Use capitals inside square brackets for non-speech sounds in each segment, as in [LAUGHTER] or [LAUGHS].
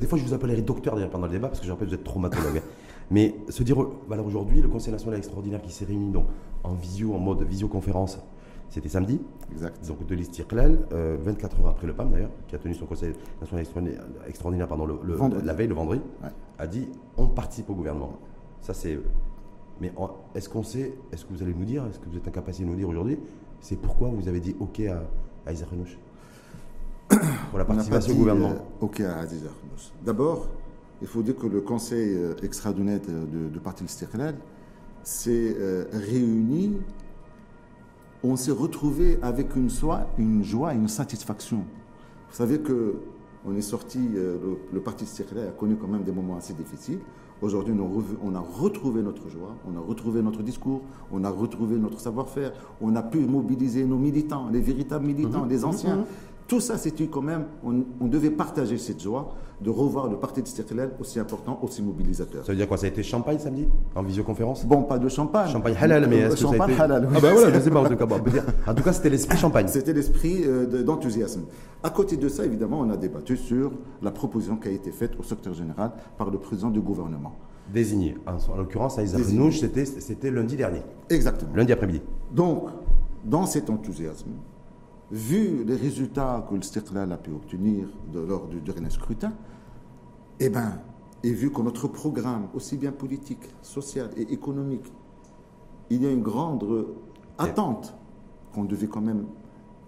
Des fois, je vous appellerai docteur d'ailleurs pendant le débat parce que je rappelle que vous êtes traumatologue. [LAUGHS] Mais se dire, alors aujourd'hui, le Conseil national extraordinaire qui s'est réuni donc, en visio, en mode visioconférence, c'était samedi, Exact. donc de l'Istiklal, euh, 24 heures après le PAM d'ailleurs, qui a tenu son Conseil national extraordinaire, extraordinaire le, le- la veille, le vendredi, Ouais. a dit on participe au gouvernement. Ça c'est. Mais est-ce qu'on sait, est-ce que vous allez nous dire, est-ce que vous êtes en capacité de nous dire aujourd'hui, c'est pourquoi vous avez dit OK à, à Isaac Renouch Pour la participation au gouvernement euh, OK à. D'abord, il faut dire que le Conseil euh, extraordinaire de, de, de Parti Istiqlal s'est euh, réuni. On s'est retrouvé avec une joie, une joie et une satisfaction. Vous savez que on est sorti, euh, le, le Parti Istiqlal a connu quand même des moments assez difficiles. Aujourd'hui, on, a revu- on a retrouvé notre joie, on a retrouvé notre discours, on a retrouvé notre savoir-faire, on a pu mobiliser nos militants, les véritables militants, les anciens. Tout ça, c'était quand même, on, on devait partager cette joie de revoir le Parti Istiqlal aussi important, aussi mobilisateur. Ça veut dire quoi Ça a été champagne samedi En visioconférence? Bon, pas de champagne. Champagne halal, mais est-ce que ça a été... halal, oui. Ah ben voilà, je sais pas en tout [LAUGHS] cas. Bon, on peut dire- En tout cas, c'était l'esprit champagne. C'était l'esprit euh, de- d'enthousiasme. À côté de ça, évidemment, on a débattu sur la proposition qui a été faite au secrétaire général par le président du gouvernement. Désigné. En, en l'occurrence, à c'était, c'était lundi dernier, Exactement. lundi après-midi. Donc, dans cet enthousiasme, vu les résultats que le Stiqlal a pu obtenir de, lors du dernier scrutin, eh ben, et vu que notre programme, aussi bien politique, social et économique, il y a une grande attente qu'on devait quand même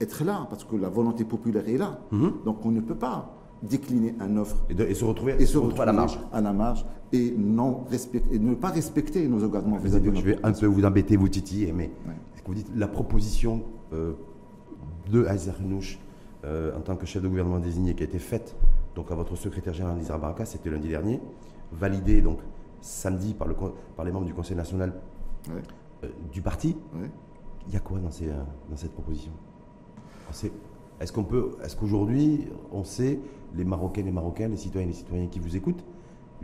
être là, parce que la volonté populaire est là. Donc, on ne peut pas décliner un offre Et, de- et se retrouver, et se retrouver à la marge. à la marge et, non respect- et ne pas respecter nos engagements vis-à-vis je vais un peu vous embêter, vous titiller, mais Ouais. est-ce que vous dites la proposition euh, de Azer Renouch euh, en tant que chef de gouvernement désigné qui a été faite donc à votre secrétaire général Nizar Baraka, c'était lundi dernier, validée donc samedi par, le, con- par les membres du Conseil national Ouais, euh, du parti. ouais. Il y a quoi dans, ces, euh, dans cette proposition? Est-ce qu'on peut, est-ce qu'aujourd'hui, on sait, les Marocains et Marocains, les citoyens et les citoyens qui vous écoutent,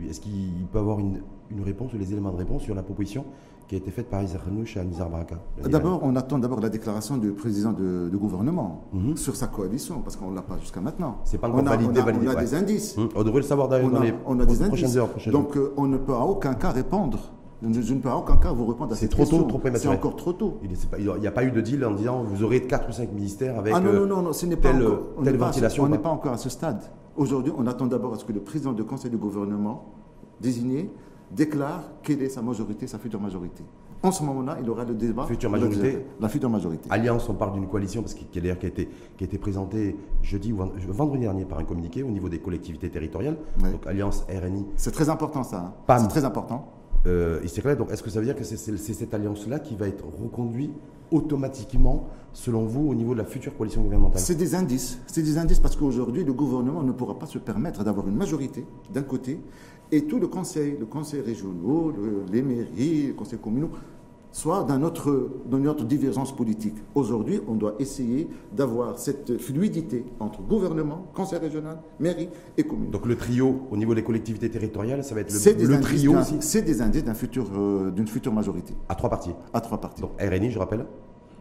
est-ce qu'il peut avoir une, une réponse ou les éléments de réponse sur la proposition qui a été faite par Isaac Renouch à Baraka lundi D'abord, on attend d'abord la déclaration du président de, de gouvernement Mhm. sur sa coalition, parce qu'on ne l'a pas jusqu'à maintenant. C'est pas encore on a, validé, on a, validé, on a ouais. des indices. Hum, On devrait le savoir d'ailleurs On dans a, les on a des prochaines indices. heures. Prochaines. Donc, euh, on ne peut à aucun cas répondre. Je, ne peux à aucun cas vous répondre à C'est cette trop tôt, question. trop C'est encore trop tôt. Il n'y a pas eu de deal en disant vous aurez 4 ou 5 ministères avec ah non, euh, non, non, non, ce n'est pas telle, encore. on telle ce- ventilation. On n'est pas encore à ce stade. Aujourd'hui, on attend d'abord à ce que le président du conseil du gouvernement désigné déclare quelle est sa majorité, sa future majorité. En ce moment-là, il aura le débat. Future majorité. La future majorité. Alliance, on parle d'une coalition parce qu'il y a d'ailleurs qui a été, qui a été présentée jeudi ou vend- vendredi dernier par un communiqué au niveau des collectivités territoriales. Donc Alliance RNI, C'est très important ça. hein. C'est très important. euh. Donc est-ce que ça veut dire que c'est c'est- c'est cette alliance-là qui va être reconduite automatiquement, selon vous, au niveau de la future coalition gouvernementale? C'est des indices. C'est des indices parce qu'aujourd'hui, le gouvernement ne pourra pas se permettre d'avoir une majorité d'un côté et tout le conseil, le conseil régional, le- les mairies, les conseils communaux, soit dans notre, dans notre divergence politique. Aujourd'hui, on doit essayer d'avoir cette fluidité entre gouvernement, conseil régional, mairie et commune. Donc le trio au niveau des collectivités territoriales, ça va être le, le trio aussi c'est des indices futur, euh, d'une future majorité à trois parties. à trois partis. Donc RNI, je rappelle,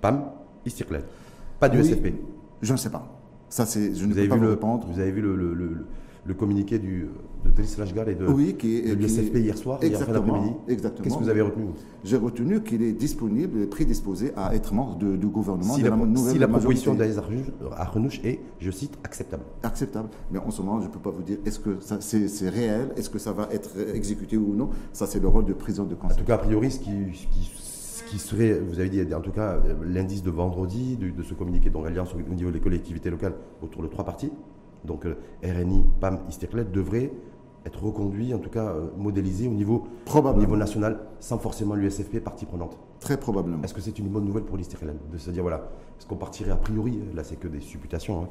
PAM, Istiklal. Pas du Oui, SFP. Je ne sais pas. Ça, je ne Vous peux avez, pas vu vous le, répondre. vous avez vu le, le- le- le communiqué du, de Lashgar et de, Oui, qui de hier soir, hier fin Exactement, exactement. Qu'est-ce que vous avez retenu J'ai retenu qu'il est disponible et prédisposé à être membre de- du gouvernement si de la, la, nouvelle si la proposition Arnouch est, je cite, acceptable. acceptable. Mais en ce moment, je ne peux pas vous dire est-ce que ça- c'est réel, est-ce que ça va être exécuté ou non? Ça, c'est le rôle du président de En conseil. tout cas, a priori, ce qui, serait, vous avez dit, en tout cas, euh, l'indice de vendredi de, de ce communiqué dont Alliance au niveau des collectivités locales autour de trois partis, donc euh, RNI, PAM, Istiklal, devrait être reconduit, en tout cas euh, modélisé au niveau, Probablement. niveau national, sans forcément l'USFP partie prenante. Très probablement. Est-ce que c'est une bonne nouvelle pour l'Istiklal de se dire, voilà, est-ce qu'on partirait a priori, là c'est que des supputations, hein,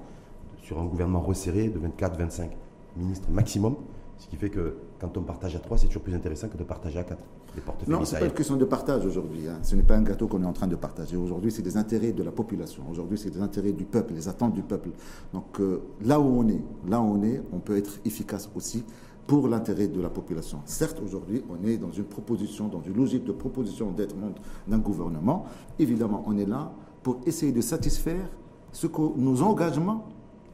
sur un gouvernement resserré de 24-25 ministres maximum, ce qui fait que quand on partage à 3, c'est toujours plus intéressant que de partager à 4. Les portefeuilles Non, ce n'est pas une question de partage aujourd'hui. hein. Ce n'est pas un gâteau qu'on est en train de partager. Aujourd'hui, c'est des intérêts de la population. Aujourd'hui, c'est des intérêts du peuple, les attentes du peuple. Donc euh, là où on est, là où on est, on peut être efficace aussi pour l'intérêt de la population. Certes, aujourd'hui, on est dans une proposition, dans une logique de proposition d'être membre d'un gouvernement. Évidemment, on est là pour essayer de satisfaire ce que nos engagements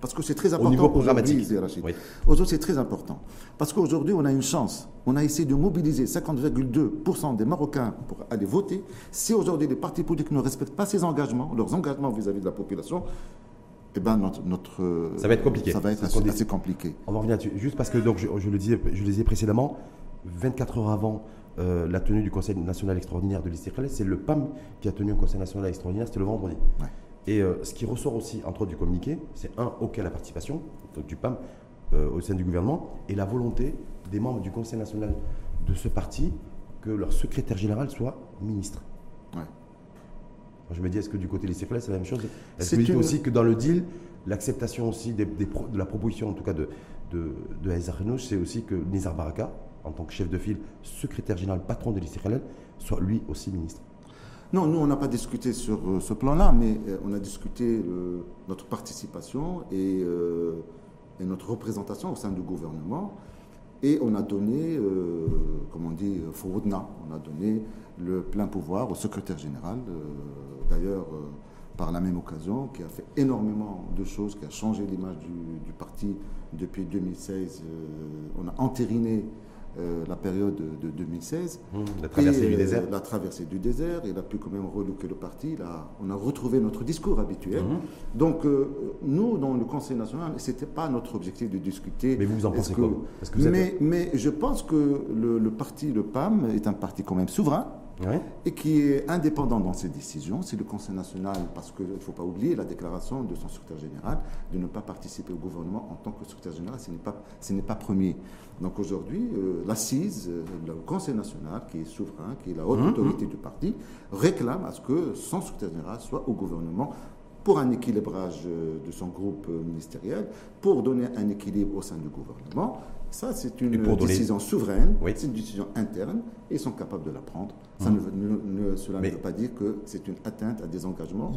parce que c'est très important. Au niveau aujourd'hui, programmatique. Rachid. Oui. Aujourd'hui, c'est très important. Parce qu'aujourd'hui, on a une chance. On a essayé de mobiliser 50,2% des Marocains pour aller voter. Si aujourd'hui les partis politiques ne respectent pas ces engagements, leurs engagements vis-à-vis de la population, eh ben notre, notre- Ça va être compliqué. Ça va être assez, compliqué. On va revenir là-dessus. Juste parce que donc, je, je le disais, je le disais précédemment, 24 heures avant euh, la tenue du Conseil national extraordinaire de l'Istiklal, c'est le PAM qui a tenu un Conseil national extraordinaire, c'était le vendredi. Ouais. Et euh, ce qui ressort aussi, entre autres du communiqué, c'est un, auquel la participation donc du PAM euh, au sein du gouvernement, et la volonté des membres du Conseil national de ce parti que leur secrétaire général soit ministre. Ouais. Moi, je me dis, est-ce que du côté des Istiklal, c'est la même chose? Est-ce que une- aussi que dans le deal, l'acceptation aussi des, des pro- de la proposition, en tout cas de, de, de c'est aussi que Nizar Baraka, en tant que chef de file, secrétaire général, patron de l'Istiklal, soit lui aussi ministre. Non, nous, on n'a pas discuté sur euh, ce plan-là, mais euh, on a discuté euh, notre participation et, euh, et notre représentation au sein du gouvernement. Et on a donné, euh, comme on dit, Fouroudna, on a donné le plein pouvoir au secrétaire général, euh, d'ailleurs, euh, par la même occasion, qui a fait énormément de choses, qui a changé l'image du, parti depuis 2016. euh, on a entériné euh, la période de 2016. La traversée Et, du euh, désert. La traversée du désert. Il a pu quand même relooker le parti. Là, on a retrouvé notre discours habituel. Mhm. Donc, euh, nous, dans le Conseil national, ce n'était pas notre objectif de discuter. Mais vous, en pensez que- quoi que vous mais je pense que le, le parti, le PAM, est un parti quand même souverain Et qui est indépendant dans ses décisions. C'est le Conseil national, parce qu'il ne faut pas oublier la déclaration de son secrétaire général de ne pas participer au gouvernement en tant que secrétaire général, ce n'est pas, ce n'est pas premier. Donc aujourd'hui, euh, l'assise, euh, le Conseil national, qui est souverain, qui est la haute Mhm, autorité du parti, réclame à ce que son secrétaire général soit au gouvernement pour un équilibrage euh, de son groupe ministériel, pour donner un équilibre au sein du gouvernement. Ça, c'est une décision souveraine, Oui. c'est une décision interne, et ils sont capables de la prendre. Ça ne, veut- ne- ne- cela Mais- ne veut pas dire que c'est une atteinte à des engagements.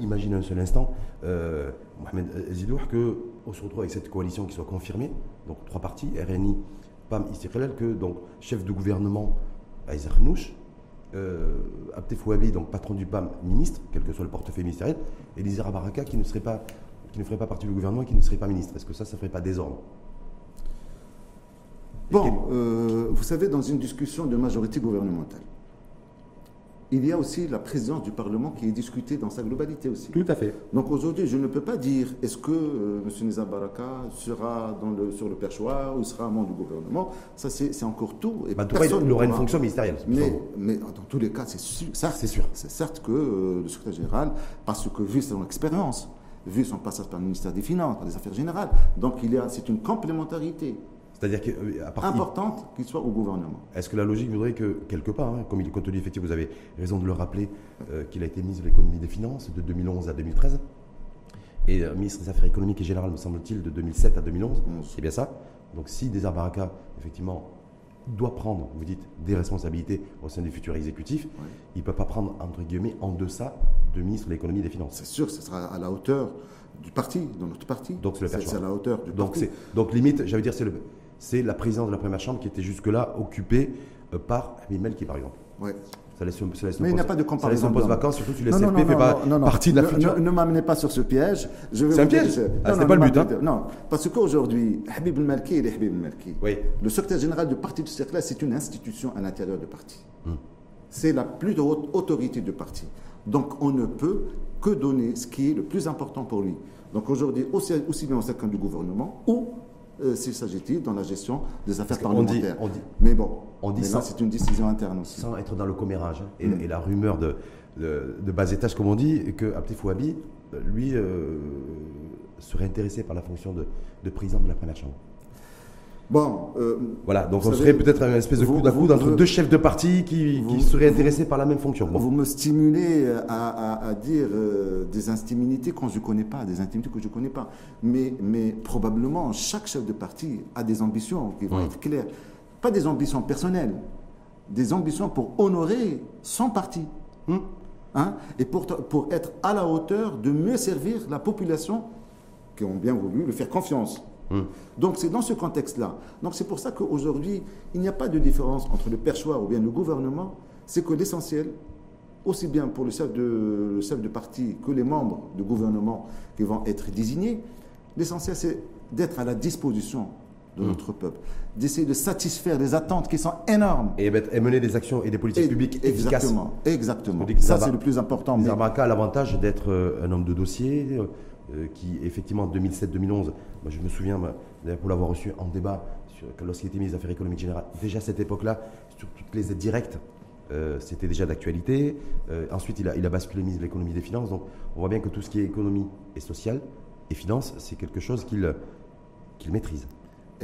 Imaginez, un seul instant, euh, Mohamed Zidour, qu'on se retrouve avec cette coalition qui soit confirmée, donc trois partis, RNI, PAM, Istiklal, que donc chef de gouvernement Aïssa Renouch, euh, Abdel Fouabi, donc patron du PAM, ministre, quel que soit le portefeuille ministériel, et Lizera Baraka qui ne, serait pas, qui ne ferait pas partie du gouvernement et qui ne serait pas ministre. Est-ce que ça, ça ne ferait pas désordre? Bon, euh, vous savez, dans une discussion de majorité gouvernementale, il y a aussi la présidence du Parlement qui est discutée dans sa globalité aussi. Tout à fait. Donc aujourd'hui, je ne peux pas dire est-ce que euh, M. Nizam Baraka sera dans le, sur le perchoir ou sera membre du gouvernement. Ça, c'est encore tout. Et Bah, en tout cas, personne il aura une fonction ministérielle. Mais, mais dans tous les cas, c'est sûr, certes, C'est sûr. C'est certes que euh, le secrétaire général, parce que vu son expérience, vu son passage par le ministère des Finances, par les Affaires générales, donc il y a, c'est une complémentarité C'est-à-dire qu'à partir, importante qu'il soit au gouvernement. Est-ce que la logique voudrait que, quelque part, hein, comme il est contenu, effectivement, vous avez raison de le rappeler, euh, qu'il a été ministre de l'économie et des finances de 2011 à 2013, et euh, ministre des Affaires économiques et générales, me semble-t-il, de 2007 à 2011, Onze. c'est bien ça? Donc si Desar Baraka, effectivement, doit prendre, vous dites, des responsabilités au sein du futur exécutif, il ne peut pas prendre, entre guillemets, en deçà de ministre de l'économie et des finances. C'est sûr, ce sera à la hauteur du parti, de notre parti. Donc, c'est le. C'est à la hauteur du Donc, parti. donc limite, j'allais dire, c'est, le, c'est la présidence de la première chambre qui était jusque-là occupée euh, par Hamid Melki, par exemple. Ouais. Ça laisse, ça laisse Mais il n'y a pas de Ça laisse comparaison. son poste blanc. vacant, surtout si le non, fait pas partie de la Ne- future. Ne, ne m'amenez pas sur ce piège. C'est un piège Ah, non, c'est pas le but, hein. Non, parce qu'aujourd'hui, Habib El Malki, il est Habib El Malki. Oui. Le secrétaire général du parti du cercle, c'est une institution à l'intérieur du parti. Hmm. C'est la plus haute autorité du parti. Donc on ne peut que donner ce qui est le plus important pour lui. Donc aujourd'hui, aussi, aussi bien au sein du gouvernement ou euh, s'il s'agit-il dans la gestion des affaires Parce qu'on dit- parlementaires. on dit- Mais bon, on dit mais là, c'est une décision interne aussi. Sans être dans le commérage hein, et, Mm. et la rumeur de, de, de bas étage, comme on dit, que Abdel Fouabi, euh, lui, euh, serait intéressé par la fonction de, de président de la première chambre. Bon, euh, Voilà, donc on savez, serait peut-être un espèce de coup d'un coude entre deux chefs de parti qui, qui seraient vous- intéressés par la même fonction. Bon. Vous me stimulez à, à- à dire euh, des intimités quand je ne connais pas, des intimités que je ne connais pas. Mais, mais probablement, chaque chef de parti a des ambitions qui vont Oui. être claires. Pas des ambitions personnelles, des ambitions pour honorer son parti. Hmm. Hein, et pour, pour être à la hauteur de mieux servir la population qui ont bien voulu le faire confiance. Hmm. Donc c'est dans ce contexte-là. Donc c'est pour ça qu'aujourd'hui, il n'y a pas de différence entre le perchoir ou bien le gouvernement. C'est que l'essentiel, aussi bien pour le chef, de, le chef de parti que les membres du gouvernement qui vont être désignés, L'essentiel, c'est d'être à la disposition de Mm. notre peuple, d'essayer de satisfaire des attentes qui sont énormes. Et, mener des actions et des politiques Et- publiques efficaces. Exactement, exactement. Dis que Ça, c'est le plus important. mais- Zarbarka a l'avantage d'être euh, un homme de dossier euh, qui, effectivement, en 2007-2011, moi, je me souviens, d'ailleurs, pour l'avoir reçu en débat lorsqu'il était ministre des Affaires économiques générales, déjà à cette époque-là, sur toutes les aides directes, euh, c'était déjà d'actualité. Euh, ensuite, il a, basculé ministre de l'économie des finances. Donc, on voit bien que tout ce qui est économie et sociale et finance, c'est quelque chose qu'il maîtrise.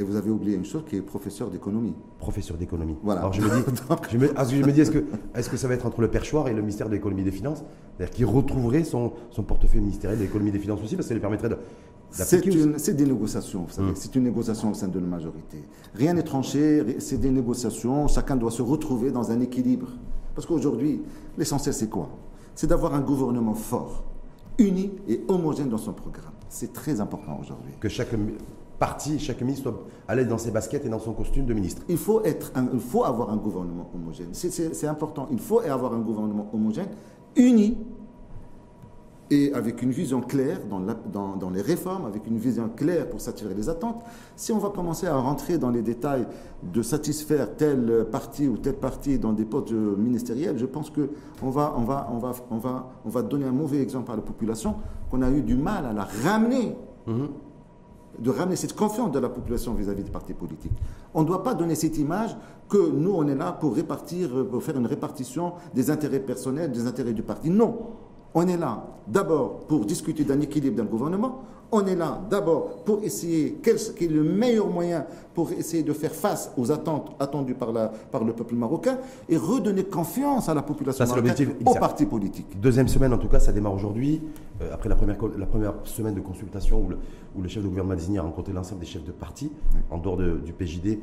Et vous avez oublié une chose qui est professeur d'économie. Professeur d'économie. Voilà. Alors je me dis, [LAUGHS] je me, ah, je me dis est-ce que, [LAUGHS] est que ça va être entre le perchoir et le ministère de l'économie et des finances? C'est-à-dire qu'il retrouverait son, son portefeuille ministériel de l'économie et des finances aussi, parce que ça lui permettrait de. C'est une- c'est des négociations, vous savez. Mm. C'est une négociation au sein de la majorité. Rien n'est tranché, c'est des négociations. Chacun doit se retrouver dans un équilibre. Parce qu'aujourd'hui, l'essentiel, c'est quoi? C'est d'avoir un gouvernement fort, uni et homogène dans son programme. C'est très important aujourd'hui. Que chaque parti, chaque ministre soit à l'aise dans ses baskets et dans son costume de ministre. Il faut, être un- il faut avoir un gouvernement homogène. C'est- important. Il faut avoir un gouvernement homogène, uni et avec une vision claire dans, la- dans- dans les réformes, avec une vision claire pour s'attirer les attentes. Si on va commencer à rentrer dans les détails de satisfaire tel parti ou tel parti dans des postes ministériels, je pense qu'on va, on va, on va, on va, on va donner un mauvais exemple à la population qu'on a eu du mal à la ramener de ramener cette confiance de la population vis-à-vis des partis politiques. On ne doit pas donner cette image que nous, on est là pour répartir, pour faire une répartition des intérêts personnels, des intérêts du parti. Non. On est là d'abord pour discuter d'un équilibre d'un gouvernement. On est là d'abord pour essayer quel est le meilleur moyen pour essayer de faire face aux attentes attendues par, la, par le peuple marocain et redonner confiance à la population Ça, marocaine, aux partis politiques. Deuxième semaine, en tout cas, ça démarre aujourd'hui, euh, après la première, co- la première semaine de consultation où le, où le chef de gouvernement désigné a rencontré l'ensemble des chefs de parti, en dehors de- du PJD et,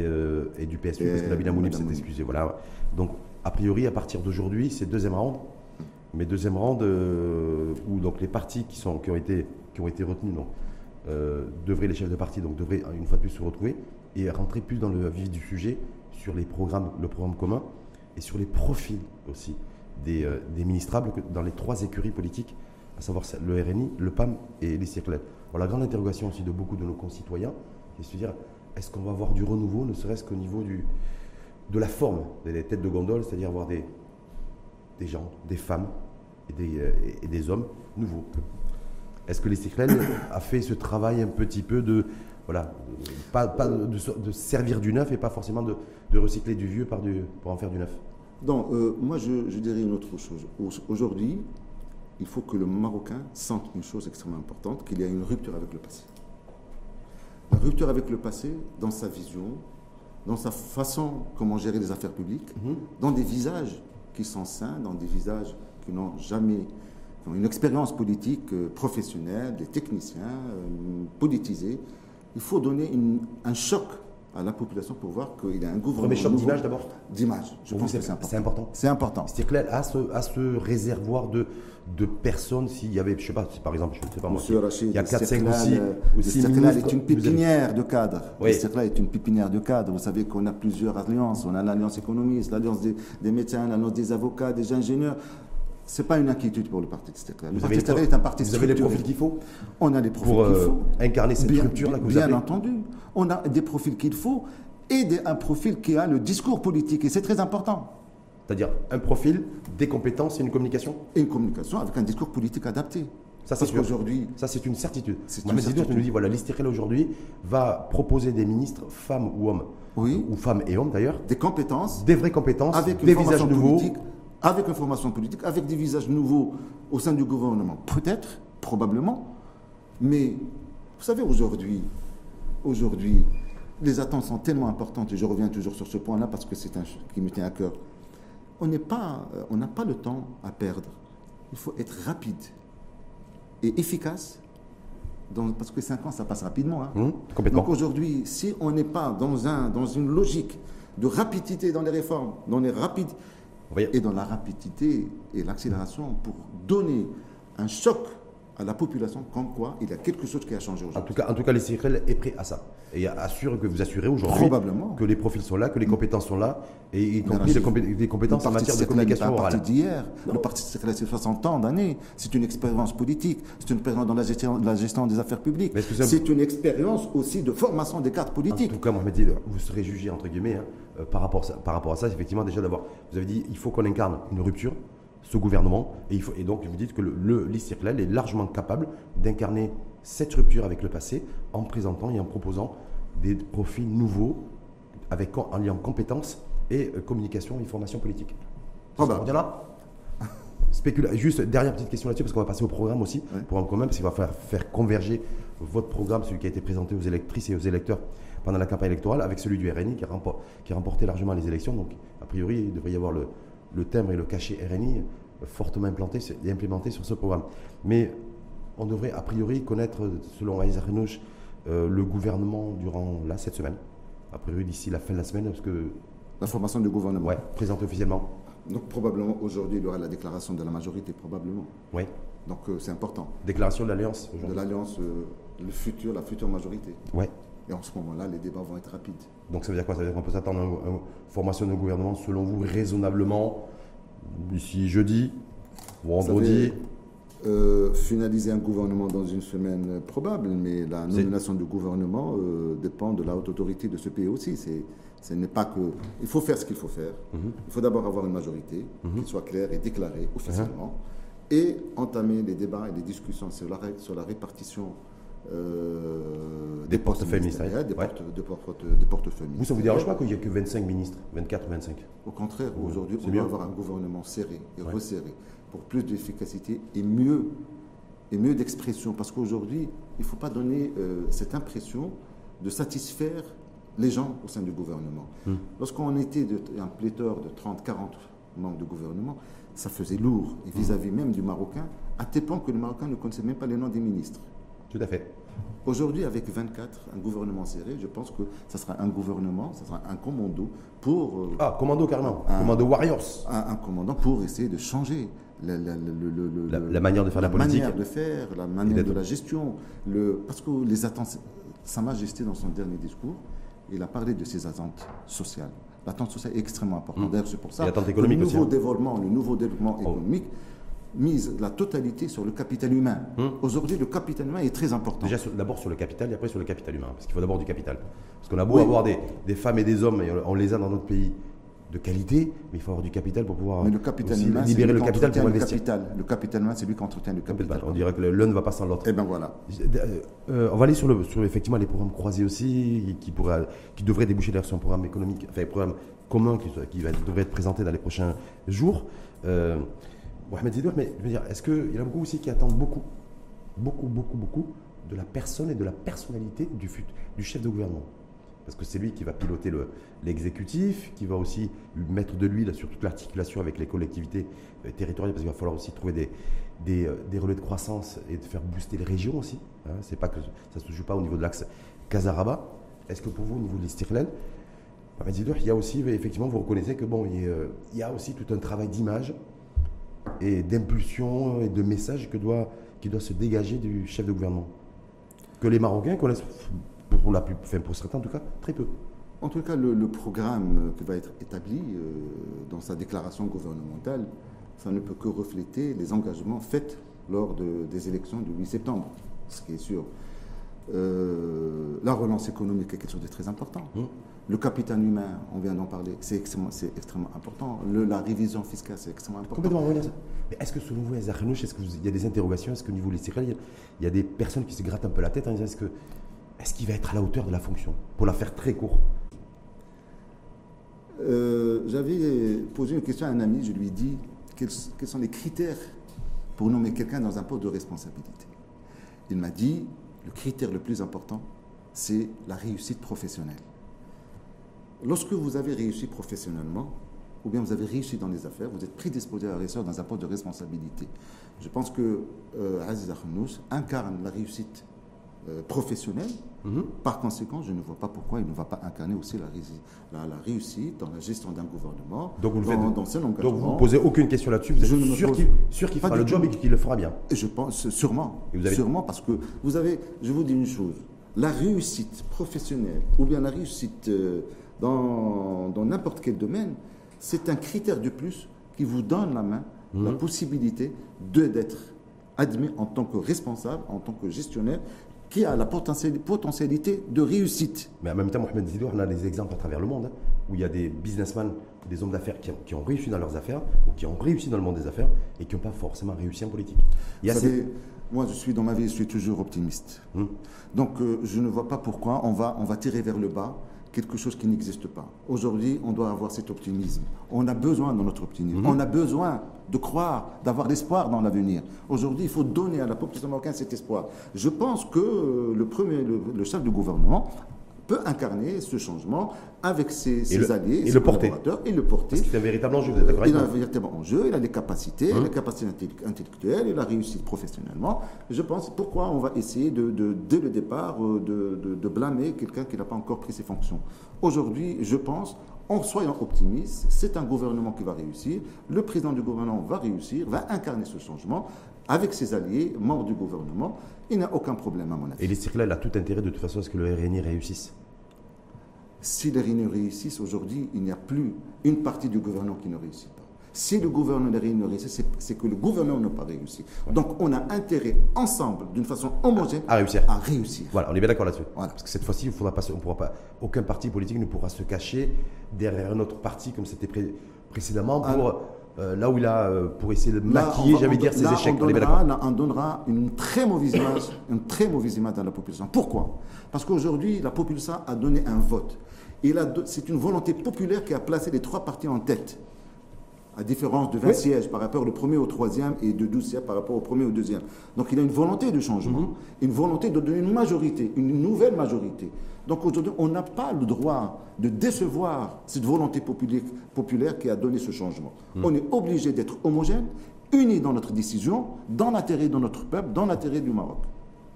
euh, et du PSU, parce que Et Nabil Amounib Madame s'est Mounib. excusé. Voilà. Donc, a priori, à partir d'aujourd'hui, c'est deuxième round. Mais deuxième round euh, où donc, les partis qui, sont, qui, ont été, qui ont été retenus euh, devraient, les chefs de parti, donc, devraient une fois de plus se retrouver et rentrer plus dans le vif du sujet sur les programmes, le programme commun et sur les profils aussi des, euh, des ministrables dans les trois écuries politiques, à savoir le RNI, le PAM et les. Alors, la grande interrogation aussi de beaucoup de nos concitoyens, c'est de se dire est-ce qu'on va avoir du renouveau, ne serait-ce qu'au niveau du, de la forme des têtes de gondole, c'est-à-dire avoir des, des gens, des femmes et des, euh, et- et des hommes nouveaux. Est-ce que l'Istiklal [COUGHS] a fait ce travail un petit peu de, voilà, pas, pas de, servir du neuf et pas forcément de, de recycler du vieux par du, pour en faire du neuf? Donc, euh, moi, je, je dirais une autre chose. Au- Aujourd'hui, il faut que le Marocain sente une chose extrêmement importante, qu'il y a une rupture avec le passé. La rupture avec le passé, dans sa vision, dans sa façon comment gérer les affaires publiques, dans des visages qui sont sains, dans des visages qui n'ont jamais une expérience politique euh, professionnelle, des techniciens euh, politisés. Il faut donner un choc à la population pour voir qu'il y a un gouvernement. Premier choc d'image d'abord D'image. Je pense que c'est important. c'est important. C'est important. Istiklal a ce, a ce réservoir de, de personnes, s'il y avait, je sais pas, par exemple, je ne sais pas moi, Monsieur Rachid, il y a 4, 5 ou l'Istiklal, 6 euh, ministres, est une pépinière de cadres. Oui. L'Istiklal est une pépinière de cadres. Vous savez qu'on a plusieurs alliances. On a l'alliance économiste, l'alliance des, des médecins, l'alliance des avocats, des ingénieurs. Ce n'est pas une inquiétude pour le parti Istiklal. Le Vous parti pro- est un parti vous avez les profils qu'il faut On a les profils pour qu'il euh, faut. incarner cette structure-là que vous bien entendu. On a des profils qu'il faut et un profil qui a le discours politique. Et c'est très important. C'est-à-dire un profil, des compétences et une communication? Et une communication avec un discours politique adapté. Ça, c'est qu'aujourd'hui, Ça, c'est une certitude. C'est Mohamed certitude. nous dit voilà, l'Istiklal aujourd'hui va proposer des ministres, femmes ou hommes, Oui. ou femmes et hommes d'ailleurs, des compétences des vraies compétences, avec une des visages nouveaux. Avec une formation politique, avec des visages nouveaux au sein du gouvernement. Peut-être, probablement, mais vous savez, aujourd'hui, aujourd'hui, les attentes sont tellement importantes, et je reviens toujours sur ce point-là parce que c'est un qui me tient à cœur. On n'est pas, euh, on n'a pas le temps à perdre. Il faut être rapide et efficace, dans- parce que 5 ans, ça passe rapidement. hein. Complètement. Donc aujourd'hui, si on n'est pas dans, un, dans une logique de rapidité dans les réformes, dans les rapides, Et dans la rapidité et l'accélération pour donner un choc à la population, comme quoi il y a quelque chose qui a changé en aujourd'hui. tout cas, en tout cas l'Istiklal est prêt à ça. Et assure que vous assurez aujourd'hui que les profils sont là, que les compétences sont là, et y compris les, Rachid, compé- les compétences en matière de communication orale. parti d'hier. Le Parti Circulaire, c'est 60 ans d'années. C'est une expérience politique. C'est une expérience dans la gestion, la gestion des affaires publiques. C'est une expérience aussi de formation des cadres En politiques. tout cas, Mohamed vous serez jugé, entre guillemets, hein, euh, par, rapport, à ça- par rapport à ça, effectivement, déjà d'abord, vous avez dit il faut qu'on incarne une rupture, ce gouvernement, et, il faut, et donc vous dites que le, le est largement capable d'incarner cette rupture avec le passé en présentant et en proposant des profils nouveaux avec, en liant compétences et euh, communication et formation politique. Ah bah. On là [LAUGHS] Spécula- Juste, dernière petite question là-dessus, parce qu'on va passer au programme aussi, Ouais. programme commun, parce qu'il va faire, faire converger votre programme, celui qui a été présenté aux électrices et aux électeurs pendant la campagne électorale, avec celui du RNI qui a, rempo- qui a remporté largement les élections. Donc, a priori, il devrait y avoir le, le timbre et le cachet RNI fortement implanté et implémenté sur ce programme. Mais on devrait, a priori, connaître, selon Aïs Arnouch, euh, le gouvernement durant là, cette semaine. A priori, d'ici la fin de la semaine, parce que, La formation du gouvernement. ouais, présenté officiellement. Donc probablement aujourd'hui, il y aura la déclaration de la majorité, probablement. Oui. Donc euh, c'est important. Déclaration de l'Alliance De l'alliance, euh, le futur, la future majorité. Ouais. Et en ce moment-là, les débats vont être rapides. Donc ça veut dire quoi? Ça veut dire qu'on peut s'attendre à une, une formation de gouvernement, selon vous, raisonnablement, d'ici jeudi, vendredi. Euh, finaliser un gouvernement dans une semaine euh, probable, mais la nomination du gouvernement euh, dépend de la haute autorité de ce pays aussi. C'est, ce n'est pas que. Il faut faire ce qu'il faut faire. Mhm. Il faut d'abord avoir une majorité qui soit claire et déclarée officiellement, Mhm. et entamer les débats et les discussions sur la, sur la répartition euh, Des postes portefeuilles ministériels, des, porte- des porte- des portefeuilles Vous, ça vous dérange pas qu'il n'y ait que 25 ministres 24 ou 25 Au contraire, aujourd'hui, on doit avoir un gouvernement serré et Ouais. resserré pour plus d'efficacité et mieux, et mieux d'expression. Parce qu'aujourd'hui, il ne faut pas donner euh, cette impression de satisfaire les gens au sein du gouvernement. Hmm. Lorsqu'on était de, un pléthore de 30, 40 membres de gouvernement, ça faisait lourd, et vis-à-vis même du Marocain, à tel point que le Marocain ne connaissait même pas les noms des ministres. Tout à fait. Aujourd'hui, avec 24, un gouvernement serré, je pense que ça sera un gouvernement, ça sera un commando pour euh, Ah, commando carrément. Ah. Commando Warriors. un, un commandant pour essayer de changer la, la- La- la manière de faire la politique. manière de faire, la manière de la gestion. Le, parce que les attentes, Sa Majesté, dans son dernier discours, il a parlé de ses attentes sociales. L'attente sociale est extrêmement importante. Mm. D'ailleurs, c'est pour ça que le aussi, nouveau hein. développement, le nouveau développement Oh. économique mise la totalité sur le capital humain. Mm. Aujourd'hui, le capital humain est très important. Déjà, d'abord sur le capital et après sur le capital humain. Parce qu'il faut d'abord du capital. Parce qu'on a beau Oui. avoir des, des femmes et des hommes, et on les a dans notre pays, de qualité, mais il faut avoir du capital pour pouvoir Mais le capital aussi humain, c'est libérer le capital pour le investir. capital. Le capital humain, c'est lui qui entretient le capital. On dirait que l'un ne va pas sans l'autre. Et bien voilà. Euh, euh, on va aller sur, le, sur effectivement les programmes croisés aussi, qui, pourra, qui devraient déboucher d'ailleurs sur un programme économique, enfin un programme commun qui, soit- qui va, devrait être présenté dans les prochains jours. Euh, Mohamed Zidour, mais je veux dire, est-ce qu'il y en a beaucoup aussi qui attendent beaucoup, beaucoup, beaucoup, beaucoup de la personne et de la personnalité du chef de gouvernement? Parce que c'est lui qui va piloter le- l'exécutif, qui va aussi mettre de l'huile sur toute l'articulation avec les collectivités euh, territoriales, parce qu'il va falloir aussi trouver euh, des relais de croissance et de faire booster les régions aussi. Hein. C'est pas que ça ne se joue pas au niveau de l'axe Casaraba. Est-ce que pour vous, au niveau de l'Istirlen, Zidour, il y a aussi, effectivement, vous reconnaissez que bon, il y a, il y a aussi tout un travail d'image et d'impulsion et de message que doit, qui doit se dégager du chef de gouvernement que les Marocains connaissent, pour, la plus, enfin, pour certains en tout cas, très peu. En tout cas, le, le programme qui va être établi euh, dans sa déclaration gouvernementale, ça ne peut que refléter les engagements faits lors de- des élections du 8 septembre, ce qui est sûr. Euh, la relance économique est quelque chose de très important. Mmh. Le capital humain, on vient d'en parler, c'est extrêmement, important. Le- la révision fiscale, c'est extrêmement important. Complètement, oui. Mais est-ce que selon vous, est-ce qu'il y a des interrogations Est-ce qu'au niveau de l'Israël, il y a- il y a des personnes qui se grattent un peu la tête en disant est-ce que est-ce qu'il va être à la hauteur de la fonction Pour la faire très court? Euh, J'avais posé une question à un ami, je lui ai dit quels, sont les critères pour nommer quelqu'un dans un poste de responsabilité. Il m'a dit le critère le plus important, c'est la réussite professionnelle. Lorsque vous avez réussi professionnellement, ou bien vous avez réussi dans les affaires, vous êtes prédisposé à réussir dans un poste de responsabilité. Je pense que euh, Aziz Akhnous incarne la réussite euh, professionnelle. Mhm. Par conséquent, je ne vois pas pourquoi il ne va pas incarner aussi la, réusi- la- la réussite dans la gestion d'un gouvernement, Donc vous ne posez aucune question là-dessus, vous Je ne êtes me sûr qu'il fera le job et qu'il le fera bien. Et je pense sûrement, Et vous avez- sûrement parce que vous avez, je vous dis une chose, la réussite professionnelle ou bien la réussite euh, dans dans n'importe quel domaine, c'est un critère de plus qui vous donne la main, la possibilité de d'être admis en tant que responsable, en tant que gestionnaire, qui a la potentiali- potentialité de réussite. Mais en même temps, Mohamed Zidou, on a des exemples à travers le monde hein, où il y a des businessmen, des hommes d'affaires qui, ont- qui ont réussi dans leurs affaires ou qui ont réussi dans le monde des affaires et qui n'ont pas forcément réussi en politique. Il y a Vous ces- savez, moi, je suis dans ma vie, je suis toujours optimiste. Hmm. Donc, euh, je ne vois pas pourquoi on va, on va tirer vers le bas quelque chose qui n'existe pas. Aujourd'hui, on doit avoir cet optimisme. On a besoin de notre optimisme. On a besoin de croire, d'avoir l'espoir dans l'avenir. Aujourd'hui, il faut donner à la population marocaine cet espoir. Je pense que euh, le premier, le, le chef du gouvernement peut incarner ce changement avec ses, ses le- alliés, et ses le porter. collaborateurs, et le porter. C'est un véritable enjeu, vous êtes d'accord Il a un véritable enjeu, il a les capacités, Hum. les capacités intellectuelles, il a réussi professionnellement. Je pense pourquoi on va essayer de, de- dès le départ euh, de, de- de blâmer quelqu'un qui n'a pas encore pris ses fonctions? Aujourd'hui, je pense, en soyant optimistes, c'est un gouvernement qui va réussir, le président du gouvernement va réussir, va incarner ce changement avec ses alliés, membres du gouvernement. Il n'y a aucun problème à mon avis. Et les circulaires, a tout intérêt de toute façon à ce que le RNI réussisse. Si les réunions réussissent aujourd'hui, il n'y a plus une partie du gouvernement qui ne réussit pas. Si le gouvernement des réunions réussit, c'est- que le gouvernement n'a pas réussi. Donc on a intérêt ensemble, d'une façon homogène, À réussir. à réussir. Voilà, on est bien d'accord là-dessus. Voilà. Parce que cette fois-ci, on pourra pas, aucun parti politique ne pourra se cacher derrière un autre parti comme c'était pré- précédemment pour euh, là où il a euh, pour essayer de maquiller, j'allais dire, ses là, échecs. On On est bien donnera, là, on donnera une très mauvaise image, [COUGHS] une très mauvaise image dans la population. Pourquoi? Parce qu'aujourd'hui, la population a donné un vote. Et c'est une volonté populaire qui a placé les trois partis en tête. À différence de 20 Oui. sièges par rapport au premier au troisième et de 12 sièges par rapport au premier au deuxième. Donc il y a une volonté de changement, Mhm. une volonté de donner une majorité, une nouvelle majorité. Donc aujourd'hui, on n'a pas le droit de décevoir cette volonté populaire, populaire qui a donné ce changement. Mhm. On est obligé d'être homogène, unis dans notre décision, dans l'intérêt de notre peuple, dans l'intérêt du Maroc.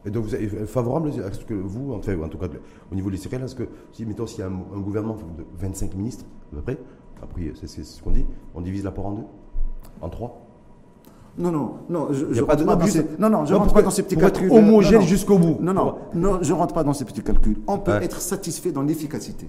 Et donc vous êtes favorable à ce que vous, enfin, en tout cas au niveau des circulaires, est-ce que si mettons s'il y a un, un gouvernement de 25 ministres à peu près, après c'est ce qu'on dit, on divise l'apport en deux, en trois? Non, non, non, je, je pas rentre de- pas non, dans ces, non, non, je non, rentre pas dans ces petits pour être calculs. homogène Non, non. jusqu'au bout. Non, non, non, je rentre pas dans ces petits calculs. On peut Ouais. être satisfait dans l'efficacité.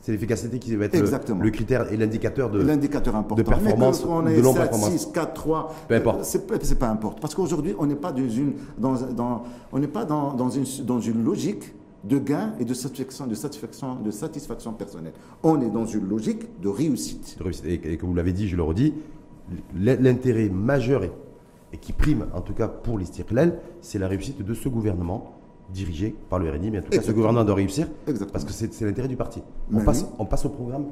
C'est l'efficacité qui va être le, Exactement. le critère et l'indicateur de. L'indicateur important. performance Mais on ou de est 7, non-performance. 6, 4, 3, Peu importe. euh, c'est pas- c'est pas important. Parce qu'aujourd'hui, on n'est pas dans une, dans, dans- on n'est pas dans, dans une, dans une logique de gain et de satisfaction, de satisfaction, de satisfaction personnelle. On est dans une logique de réussite. de réussite. Et, et comme vous l'avez dit, je le redis, l'intérêt majeur et, et qui prime, en tout cas pour l'Istiklal, c'est la réussite de ce gouvernement dirigé par le RNI. Mais en tout cas, ce gouvernement doit réussir Exactement. parce que c'est l'intérêt du parti. On passe, oui. on passe au programme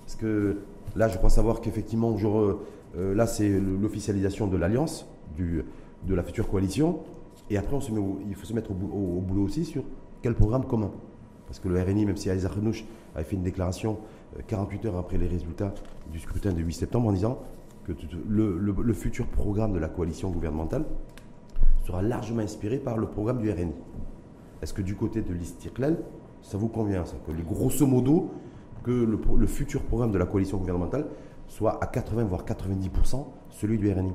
parce que là, je crois savoir qu'effectivement, euh, là, c'est l'officialisation de l'alliance, du- de la future coalition. Et après, on se met au- il faut se mettre au, bou- au- au boulot aussi sur quel programme commun? Parce que le RNI, même si Aïssa Renouch avait fait une déclaration euh, 48 heures après les résultats du scrutin de 8 septembre en disant que le, futur programme de la coalition gouvernementale sera largement inspiré par le programme du RNI. Est-ce que du côté de l'Istiklal, ça vous convient ça? Que grosso modo, que le futur programme de la coalition gouvernementale soit à 80 voire 90% celui du RNI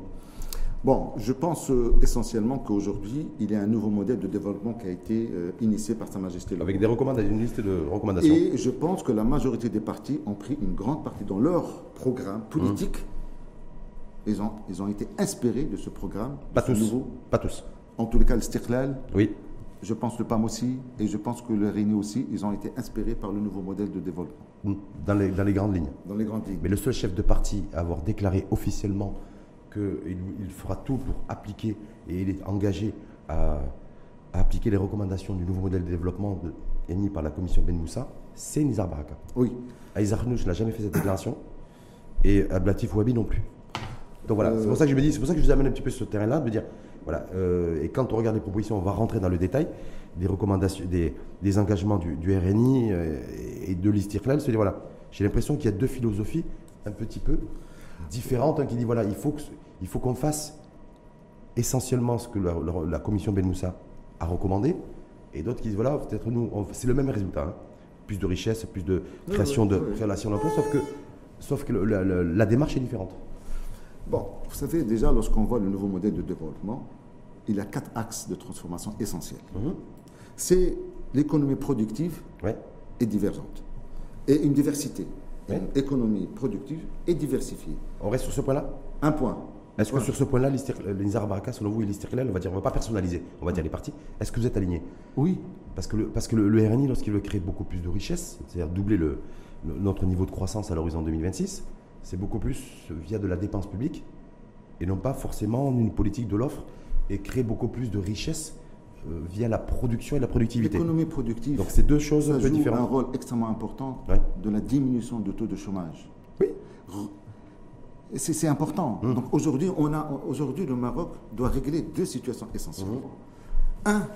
Bon, je pense euh, essentiellement qu'aujourd'hui, il y a un nouveau modèle de développement qui a été euh, initié par Sa Majesté Avec des recommandations, une liste de recommandations. Et je pense que la majorité des partis ont pris une grande partie dans leur programme politique. Ils, ont, ils ont été inspirés de ce programme. de Pas ce tous. nouveau. Pas tous. En tous les cas, le Stirklal, Oui. je pense le PAM aussi, et je pense que le RENI aussi, ils ont été inspirés par le nouveau modèle de développement, Dans les, dans les grandes lignes. dans les grandes lignes. Mais le seul chef de parti à avoir déclaré officiellement qu'il il fera tout pour appliquer et il est engagé à, à appliquer les recommandations du nouveau modèle de développement de- émis par la commission Ben Moussa, c'est Nizar Baraka. Oui. Aïssa Arnouch n'a jamais fait cette déclaration et Ablatif Ouabi non plus. Donc voilà, c'est pour ça que je me dis, c'est pour ça que je vous amène un petit peu sur ce terrain-là, de me dire, voilà, euh, et quand on regarde les propositions, on va rentrer dans le détail des recommandations, des, des engagements du, du RNI euh, et de l'Istirklal, se dire voilà, j'ai l'impression qu'il y a deux philosophies un petit peu différentes, un qui dit voilà, il faut que- il faut qu'on fasse essentiellement ce que la, la- la commission Ben Moussa a recommandé, et d'autres qui disent voilà, peut-être nous, on- c'est le même résultat, hein. plus de richesse, plus de création de création d'emplois, sauf que, sauf que le- la- démarche est différente. Bon, vous savez, déjà, lorsqu'on voit le nouveau modèle de développement, il y a quatre axes de transformation essentiels. Mhm. C'est l'économie productive Ouais. est divergente. Et une diversité. Ouais. Une économie productive est diversifiée. On reste sur ce point-là? Un point. Est-ce que sur ce point-là, Nizar Baraka, selon vous, et l'Istiklal, on va dire, on va pas personnaliser, on va dire les partis, est-ce que vous êtes alignés? Oui. Parce que le, parce que le, le RNI, lorsqu'il veut créer beaucoup plus de richesses, c'est-à-dire doubler le, le- notre niveau de croissance à l'horizon 2026, c'est beaucoup plus via de la dépense publique et non pas forcément une politique de l'offre et créer beaucoup plus de richesses euh, via la production et la productivité. L'économie productive Donc c'est deux choses un peu joue un différentes. rôle extrêmement important Ouais. de la diminution du taux de chômage. Oui, c'est important. Hum. Donc aujourd'hui, on a aujourd'hui le Maroc doit régler deux situations essentielles. Hum. Un,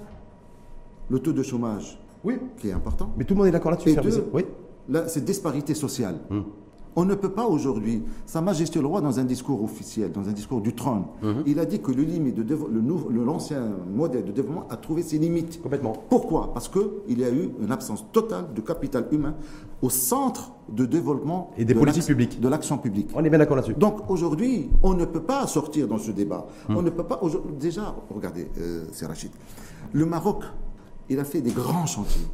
le taux de chômage oui. qui est important. Mais tout le monde est d'accord là-dessus, Oui. Là, c'est disparité sociale. Hum. On ne peut pas aujourd'hui, Sa Majesté le Roi, dans un discours officiel, dans un discours du trône, Hum. il a dit que le limite de l'ancien modèle de développement a trouvé ses limites. Complètement. Pourquoi? Parce qu'il y a eu une absence totale de capital humain au centre de développement Et des de politiques publiques. De l'action publique. On est bien d'accord là-dessus. Donc aujourd'hui, on ne peut pas sortir dans ce débat. Hum. On ne peut pas. Déjà, regardez, euh, c'est Rachid. Le Maroc, il a fait des grands chantiers.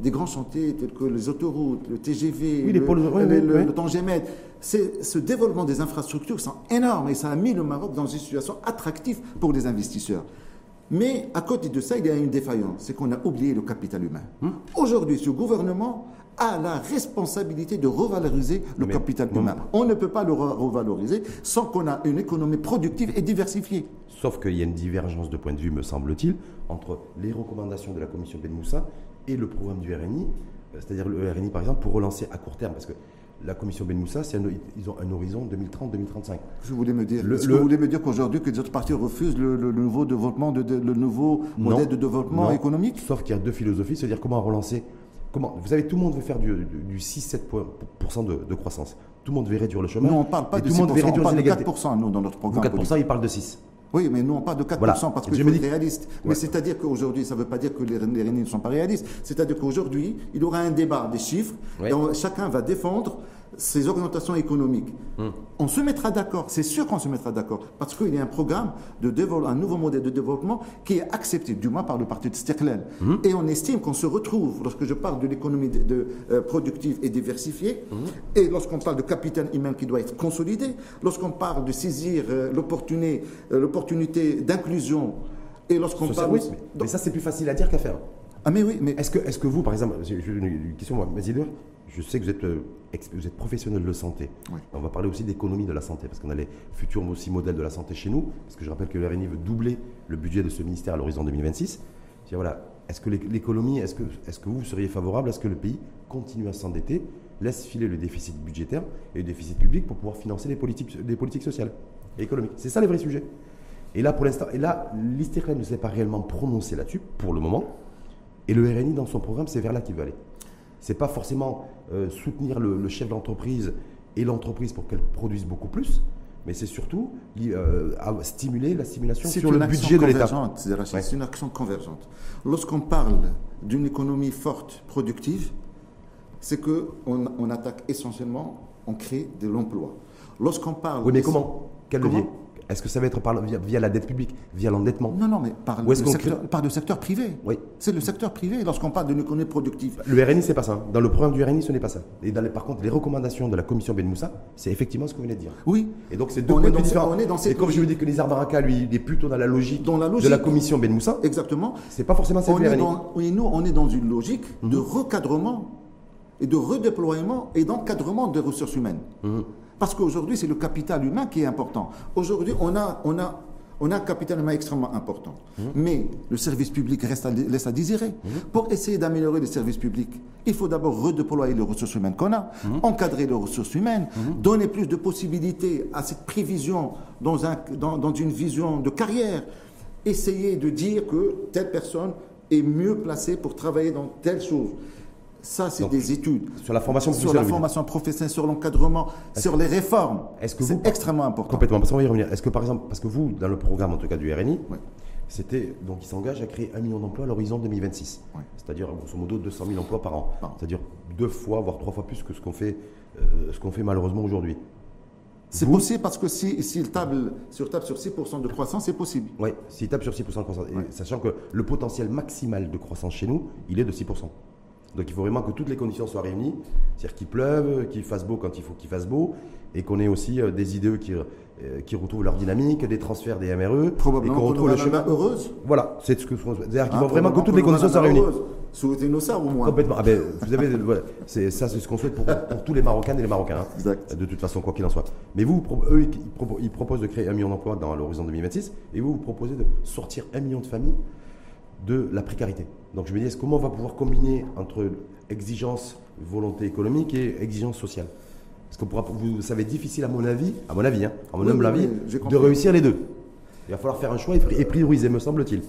Des grands chantiers tels que les autoroutes, le TGV. Oui, le, pôles- oui, le, oui, Ce développement des infrastructures sont énormes et ça a mis le Maroc dans une situation attractive pour les investisseurs. Mais à côté de ça, il y a une défaillance, c'est qu'on a oublié le capital humain. Hum. Aujourd'hui, ce gouvernement a la responsabilité de revaloriser le Mais- capital humain. On ne peut pas le re- revaloriser sans qu'on a une économie productive et diversifiée. Sauf qu'il y a une divergence de point de vue, me semble-t-il, entre les recommandations de la commission Ben Moussa et le programme du RNI. Euh, C'est-à-dire le RNI, par exemple, pour relancer à court terme, parce que la commission Ben Moussa, un- ils ont un horizon 2030-2035. Je voulais me dire, Le- le- vous voulez me dire qu'aujourd'hui que les autres partis refusent le, le nouveau développement, de, de- le nouveau modèle de développement Non. économique? Sauf qu'il y a deux philosophies, c'est-à-dire comment relancer. Comment, vous savez, tout le monde veut faire du, du- du 6-7% de, de croissance. Tout le monde veut réduire le chômage. Nous, on ne parle pas de tout le 6%, monde veut on parle de inégalités. 4% nous, dans notre Vous, programme 4%, politique. il parle de 6. Oui, mais nous, on parle de 4% Voilà. parce Je qu'il me dis- réaliste. Mais Ouais. c'est-à-dire qu'aujourd'hui, ça ne veut pas dire que les, les ne sont pas réalistes. C'est-à-dire qu'aujourd'hui, il y aura un débat des chiffres Ouais. et on- chacun va défendre ses orientations économiques. Hum. On se mettra d'accord, c'est sûr qu'on se mettra d'accord, parce qu'il y a un programme de un nouveau modèle de développement qui est accepté, du moins par le parti de Stirklel. Hum. Et on estime qu'on se retrouve, lorsque je parle de l'économie de- de, euh, productive et diversifiée, Hum. et lorsqu'on parle de capital humain qui doit être consolidé, lorsqu'on parle de saisir euh, l'opportunité, euh, l'opportunité d'inclusion, et lorsqu'on parle... oui, mais, mais ça, c'est plus facile à dire qu'à faire. Ah mais oui, mais Est-ce que, est que vous, par exemple, j'ai une, question, moi, Mazideur, je sais que vous êtes, vous êtes professionnel de santé. Oui. On va parler aussi d'économie de la santé, parce qu'on a les futurs aussi modèles de la santé chez nous, parce que je rappelle que le RNI veut doubler le budget de ce ministère à l'horizon 2026. Je dis, voilà, est-ce que l'é- l'économie, est-ce que, est que vous seriez favorable à ce que le pays continue à s'endetter, laisse filer le déficit budgétaire et le déficit public pour pouvoir financer les politiques, des politiques sociales et économiques? C'est ça le vrai sujet. Et là, pour l'instant, et là, ne s'est pas réellement prononcé là-dessus, pour le moment. Et le RNI, dans son programme, c'est vers là qu'il veut aller. C'est pas forcément euh, soutenir le, le chef d'entreprise et l'entreprise pour qu'elle produise beaucoup plus, mais c'est surtout li- euh, à stimuler la stimulation c'est sur le budget de l'État. c'est Rachid, Ouais. c'est une action convergente. Lorsqu'on parle d'une économie forte, productive, c'est que on, on attaque essentiellement, on crée de l'emploi. Lorsqu'on parle... Oui, mais comment? Quel Comment levier? Est-ce que ça va être par, via, via la dette publique, via l'endettement? Non, non, mais par, le secteur, par le secteur privé. Oui. C'est le secteur privé lorsqu'on parle d'une économie productive. Le RNI, c'est pas ça. Dans le programme du RNI, ce n'est pas ça. Et dans les- par contre, les recommandations de la commission Ben Moussa, c'est effectivement ce que vous venez de dire. Oui. Et donc, c'est deux points de différents. on est dans Et cette comme je vous dis que Nizar Baraka, lui, il est plutôt dans la logique, Dans la de logique. la commission Ben Moussa, Exactement. c'est pas forcément celle On est dans, oui, nous, on est dans une logique de Mhm. recadrement et de redéploiement et d'encadrement des ressources humaines. Mhm. Parce qu'aujourd'hui, c'est le capital humain qui est important. Aujourd'hui, on a, on, a, on a un capital humain extrêmement important. Mhm. Mais le service public reste à- laisse à désirer. Pour essayer d'améliorer les services publics, il faut d'abord redéployer les ressources humaines qu'on a, Mhm. encadrer les ressources humaines, donner plus de possibilités à cette prévision dans, un, dans, dans une vision de carrière. Essayer de dire que telle personne est mieux placée pour travailler dans telle chose. Ça, c'est des études Sur la formation sur la professionnelle, formation professionnelle, sur l'encadrement, sur les réformes. est-ce que c'est extrêmement important. Complètement, parce qu'on va y revenir. Est-ce que par exemple, parce que vous, dans le programme en tout cas du RNI, c'était donc il s'engage à créer un million d'emplois à l'horizon 2026. Ouais. C'est-à-dire grosso modo 200 000 emplois par an. C'est-à-dire deux fois, voire trois fois plus que ce qu'on fait, euh, ce qu'on fait malheureusement aujourd'hui. C'est possible parce que s'il si, s'il table sur table sur 6% de croissance, c'est possible. Oui, s'il tape sur 6% de croissance, sachant que le potentiel maximal de croissance chez nous, il est de 6%. Donc il faut vraiment que toutes les conditions soient réunies, c'est-à-dire qu'il pleuve, qu'il fasse beau quand il faut qu'il fasse beau, et qu'on ait aussi euh, des IDE qui, euh, qui retrouvent leur dynamique, des transferts des MRE, et Probablement qu'on qu'on retrouve le chemin. heureuse. Voilà, c'est ce que c'est-à-dire qu'il Hein, faut vraiment que toutes les conditions soient réunies. Souhaitez-nous ça au moins. Complètement. Ah ben, vous avez, voilà, c'est ça, c'est ce qu'on souhaite pour, pour tous les Marocains et les Marocains. hein. Exact. De toute façon, quoi qu'il en soit. Mais vous, eux, ils, propo- ils proposent de créer un million d'emplois dans l'horizon 2026, et vous, vous proposez de sortir un million de familles de la précarité. Donc je me dis, est-ce comment on va pouvoir combiner entre exigence, volonté économique et exigence sociale? Parce que pourra, vous savez, difficile à mon avis, à mon avis, hein, à mon Oui, humble avis, de réussir les deux. Il va falloir faire un choix et pri- et prioriser, me semble-t-il.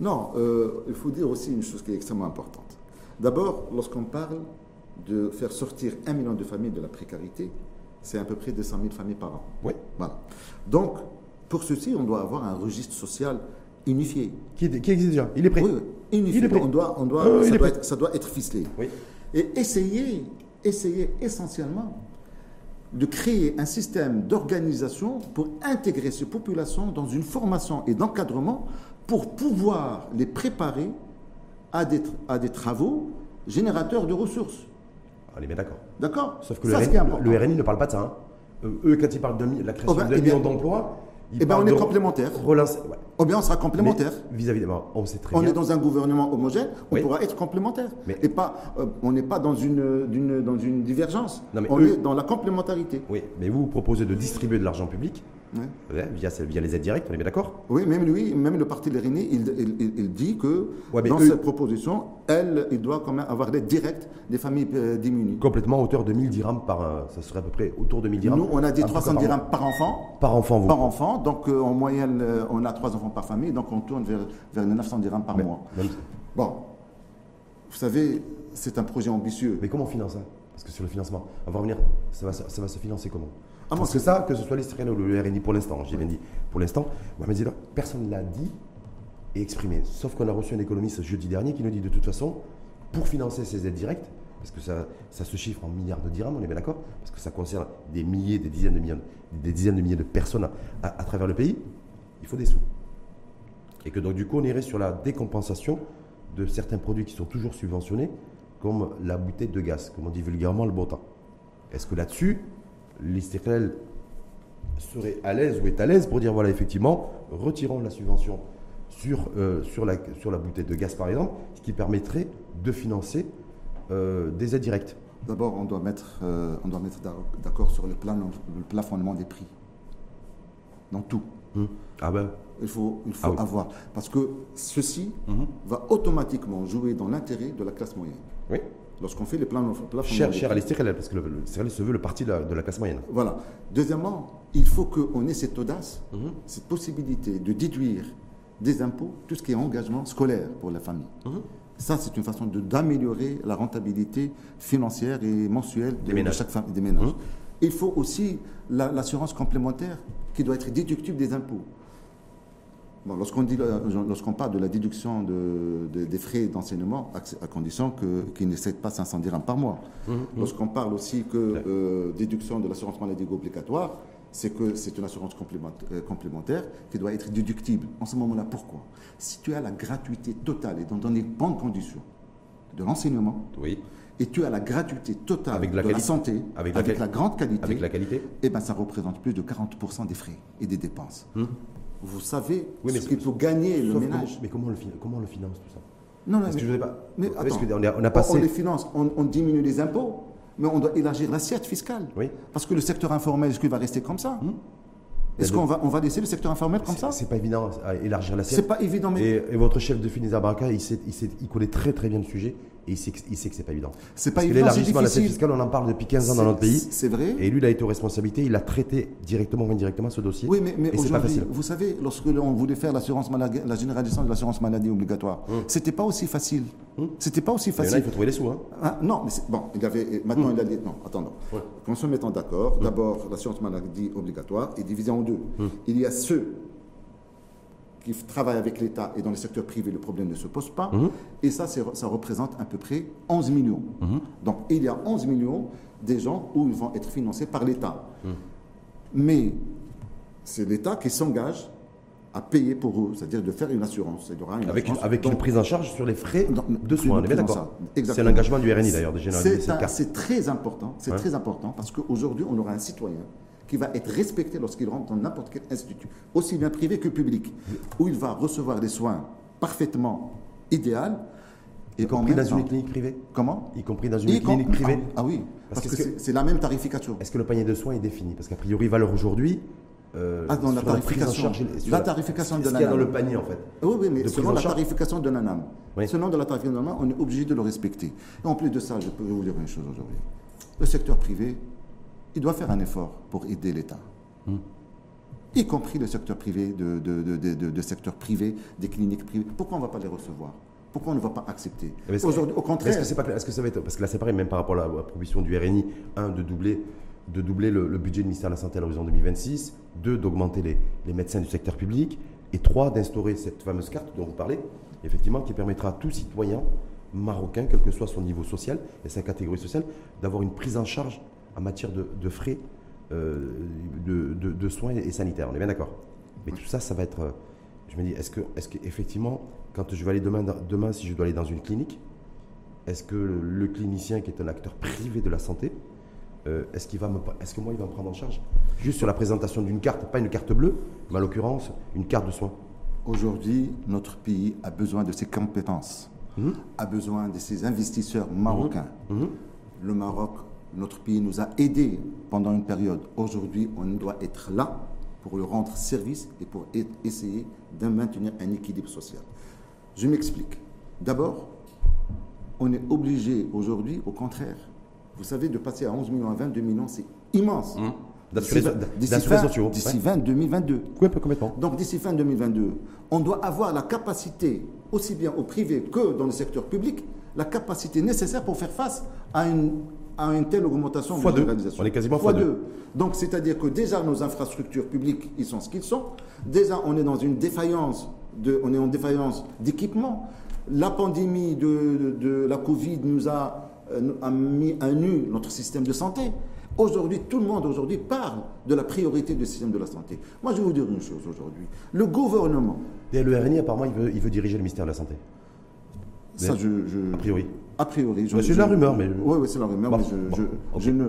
Non, euh, il faut dire aussi une chose qui est extrêmement importante. D'abord, lorsqu'on parle de faire sortir un million de familles de la précarité, c'est à peu près 200 000 familles par an. Oui. Voilà. Donc, pour ceci, on doit avoir un registre social unifié. Qui, existe déjà Il est prêt. Oui, oui, unifié. Il est prêt. On doit, on doit, Euh, ça, doit être, ça doit être ficelé. Oui. Et essayer, essayer essentiellement de créer un système d'organisation pour intégrer ces populations dans une formation et d'encadrement pour pouvoir les préparer à des, à des travaux générateurs de ressources. On est bien d'accord. D'accord? Sauf que Ça, le, important. le RNI ne parle pas de ça. hein. Euh, eux, quand ils parlent de la création Oh ben, d'un eh million d'emplois, eh parlent on est ouais. Ou bien on sera complémentaires. Mais Vis-à-vis on sait très On bien. est dans un gouvernement homogène, on Oui. pourra être complémentaires. Mais- Et pas, euh, on n'est pas dans une, d'une- dans une divergence. Non, mais on eux- est dans la complémentarité. Oui, mais vous, vous proposez de distribuer de l'argent public Ouais, via, via les aides directes, on est bien d'accord? Oui, même lui, même le parti Lérini, il, il- il- il dit que Ouais, dans eux- cette proposition, elle, il doit quand même avoir l'aide directe des familles euh, diminuées. Complètement à hauteur de 1000 dirhams par. euh, ça serait à peu près autour de 1000 dirhams. Nous, on a dit à peu près 300 par dirhams par enfant, Par enfant, vous. par enfant. Donc, euh, en moyenne, euh, on a trois enfants par famille, donc on tourne vers, vers les 900 dirhams par Mais- mois. même- Bon, vous savez, c'est un projet ambitieux. Mais comment on finance ça Parce que sur le financement, on va revenir, ça va, ça va se financer comment? Ah, Parce moi, que ça, que ce soit l'Istrien ou le RNI pour l'instant, j'ai bien dit, pour l'instant, Mohamed Zidane, personne ne l'a dit et exprimé. Sauf qu'on a reçu un économiste jeudi dernier qui nous dit de toute façon, pour financer ces aides directes, parce que ça, ça se chiffre en milliards de dirhams, on est bien d'accord Parce que ça concerne des milliers, des dizaines de millions, des dizaines de milliers de personnes à, à travers le pays, il faut des sous. Et que donc du coup, on irait sur la décompensation de certains produits qui sont toujours subventionnés, comme la bouteille de gaz, comme on dit vulgairement le bon temps. Est-ce que là-dessus, l'Istiklal serait à l'aise ou est à l'aise pour dire, voilà, effectivement, retirons la subvention sur, euh, sur, la, sur la bouteille de gaz, par exemple, ce qui permettrait de financer euh, des aides directes D'abord, on doit mettre, euh, on doit mettre d'ac- d'accord sur le, plan, le plafonnement des prix. Dans tout. Hmm. Ah ben, Il faut, il faut Ah oui. avoir. Parce que ceci Mhm. va automatiquement jouer dans l'intérêt de la classe moyenne. oui, Lorsqu'on fait les plans cher, cher à l'Istiklal, parce que l'Istiklal se veut le parti de la, de la classe moyenne. Voilà. Deuxièmement, il faut qu'on ait cette audace, Mhm. cette possibilité de déduire des impôts tout ce qui est engagement scolaire pour la famille. Mhm. Ça, c'est une façon d'améliorer la rentabilité financière et mensuelle de, Des ménages. de chaque famille, des ménages. Mhm. Il faut aussi la- l'assurance complémentaire qui doit être déductible des impôts. Bon, lorsqu'on parle de la déduction de- de- des frais d'enseignement, à, à condition qu'ils n'excèdent pas 500 dirhams par mois. Lorsqu'on parle aussi que euh, déduction de l'assurance maladie obligatoire, c'est que c'est une assurance complémentaire, euh, complémentaire qui doit être déductible. En ce moment-là, pourquoi? Si tu as la gratuité totale et dans, dans les bonnes conditions de l'enseignement, Oui. et tu as la gratuité totale Avec de la santé, Avec la grande qualité, Avec la qualité eh ben, ça représente plus de 40% des frais et des dépenses. Vous savez Oui, mais ce qu'il faut gagner le ménage. comment- mais comment on, le, fin- comment on le finance tout ça? Non, non, Parce mais, que je pas. mais attends, que on a, on a on- passé. on les finance, on, on diminue les impôts, mais on doit élargir l'assiette fiscale. Oui. Parce que le secteur informel, est-ce qu'il va rester comme ça? Est-ce Mais qu'on va, on va laisser le secteur informel comme ça? C'est pas évident à élargir C'est l'assiette. pas évident, mais Et, et votre chef de Baraka, il, sait- il, sait- il connaît très très bien le sujet et il sait que, il sait que c'est pas évident. C'est pas Parce évident, l'élargissement de difficile. fiscale, on en parle depuis 15 ans dans notre pays. c'est vrai. Et lui, il a été aux responsabilités, il a traité directement ou indirectement ce dossier. Oui, mais, mais aujourd'hui, facile. vous savez, lorsque l'on voulait faire l'assurance maladie, la généralisation de l'assurance maladie obligatoire, c'était pas aussi facile. C'était pas aussi Mais là, facile. il faut trouver les sous. Hein. Ah, non, mais bon, il avait, maintenant il a dit, non, attendons. Ouais. Qu'on se mette en d'accord, d'abord, l'assurance maladie obligatoire est divisée en deux. Il y a ceux qui travaillent avec l'État et dans le secteur privé, le problème ne se pose pas. Et ça, ça représente à peu près 11 millions. Donc, il y a 11 millions des gens où ils vont être financés par l'État. Mais c'est l'État qui s'engage à payer pour eux, c'est-à-dire de faire une assurance. Il y aura une Avec, une, prise en charge sur les frais Non, de soins. C'est l'engagement du RNI d'ailleurs, C'est très important, c'est Ouais. très important parce qu'aujourd'hui, on aura un citoyen qui va être respecté lorsqu'il rentre dans n'importe quel institut, aussi bien privé que public, où il va recevoir des soins parfaitement idéaux. Y compris dans une clinique privée? Comment? Y compris dans une Y clinique privée? Ah, ah oui, Parce parce, que c'est la même tarification. Est-ce que le panier de soins est défini? Parce qu'a priori, valeur aujourd'hui. euh, Ah, dans la tarification. sur La tarification ce de qu'il y a dans l'ANAM. le panier en fait. Oui, oui, mais selon la tarification de l'ANAM. Oui. Selon de la tarification de l'ANAM, on est obligé de le respecter. Et en plus de ça, je peux vous dire une chose aujourd'hui. Le secteur privé, il doit faire un effort pour aider l'État. Hmm. Y compris le secteur privé, de, de, de, de- de- de secteur privé, des cliniques privées. Pourquoi on ne va pas les recevoir? Pourquoi on ne va pas accepter? Aujourd'hui, au contraire, Est-ce que c'est pas clair? Est-ce que ça va être parce que là c'est pareil même par rapport à la, à la proposition du RNI, un de doubler de doubler le, le budget du ministère de la santé à l'horizon 2026, deux d'augmenter les, les médecins du secteur public et trois d'instaurer cette fameuse carte dont vous parlez, effectivement qui permettra à tout citoyen marocain, quel que soit son niveau social et sa catégorie sociale, d'avoir une prise en charge en matière de, de frais euh, de, de- de soins et sanitaires. On est bien d'accord. Mais tout ça, ça va être. euh, Je me dis, est-ce que, est-ce qu'effectivement, quand je vais aller demain, demain, si je dois aller dans une clinique, est-ce que le, clinicien qui est un acteur privé de la santé, euh, est-ce qu'il va me, est-ce que moi il va me prendre en charge juste sur la présentation d'une carte, pas une carte bleue, mais en l'occurrence une carte de soins? aujourd'hui, notre pays a besoin de ses compétences, Mhm. a besoin de ses investisseurs marocains. Mhm. Le Maroc, notre pays nous a aidés pendant une période. Aujourd'hui, on doit être là pour lui rendre service et pour essayer de maintenir un équilibre social. Je m'explique. D'abord, on est obligé aujourd'hui, au contraire, vous savez, de passer à 11 millions à 22 millions, c'est immense. D'assurer- D'ici ouais. fin 2022. Oui, un peu complètement. Donc d'ici fin 2022, on doit avoir la capacité, aussi bien au privé que dans le secteur public, la capacité nécessaire pour faire face à une, à une telle augmentation Fois de réalisation. On est quasiment fois fois deux. deux. Donc c'est-à-dire que déjà nos infrastructures publiques, ils sont ce qu'ils sont. Déjà on est dans une défaillance, de, on est en défaillance d'équipement. La pandémie de, de- de la Covid nous a, euh, a mis à nu notre système de santé. Aujourd'hui, tout le monde aujourd'hui parle de la priorité du système de la santé. Moi, je vais vous dire une chose aujourd'hui. Le gouvernement, Et le RNI, apparemment, il veut, il veut diriger le ministère de la Santé. ça, je, je- A priori. A priori, je, Mais c'est la rumeur, mais- Oui, oui, c'est la rumeur, mais je, bon, je- ok. je ne,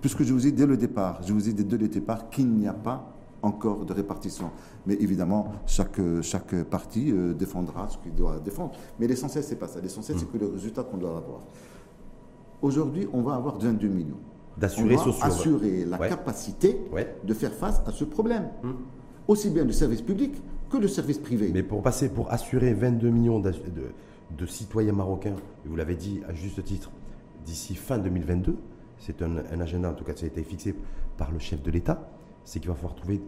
puisque je vous ai dès le départ, je vous ai dit dès le départ qu'il n'y a pas encore de répartition. Mais évidemment, chaque, chaque parti euh, défendra ce qu'il doit défendre. Mais l'essentiel, c'est pas ça. L'essentiel, Hmm. c'est que le résultat qu'on doit avoir. Aujourd'hui, on va avoir 22 millions. D'assurer assurer la Ouais. capacité Ouais. de faire face à ce problème. Aussi bien du service public que du service privé. Mais pour passer, pour assurer 22 millions de, de citoyens marocains, et vous l'avez dit à juste titre, d'ici fin 2022, c'est un, un agenda, en tout cas ça a été fixé par le chef de l'État, c'est qu'il va falloir trouver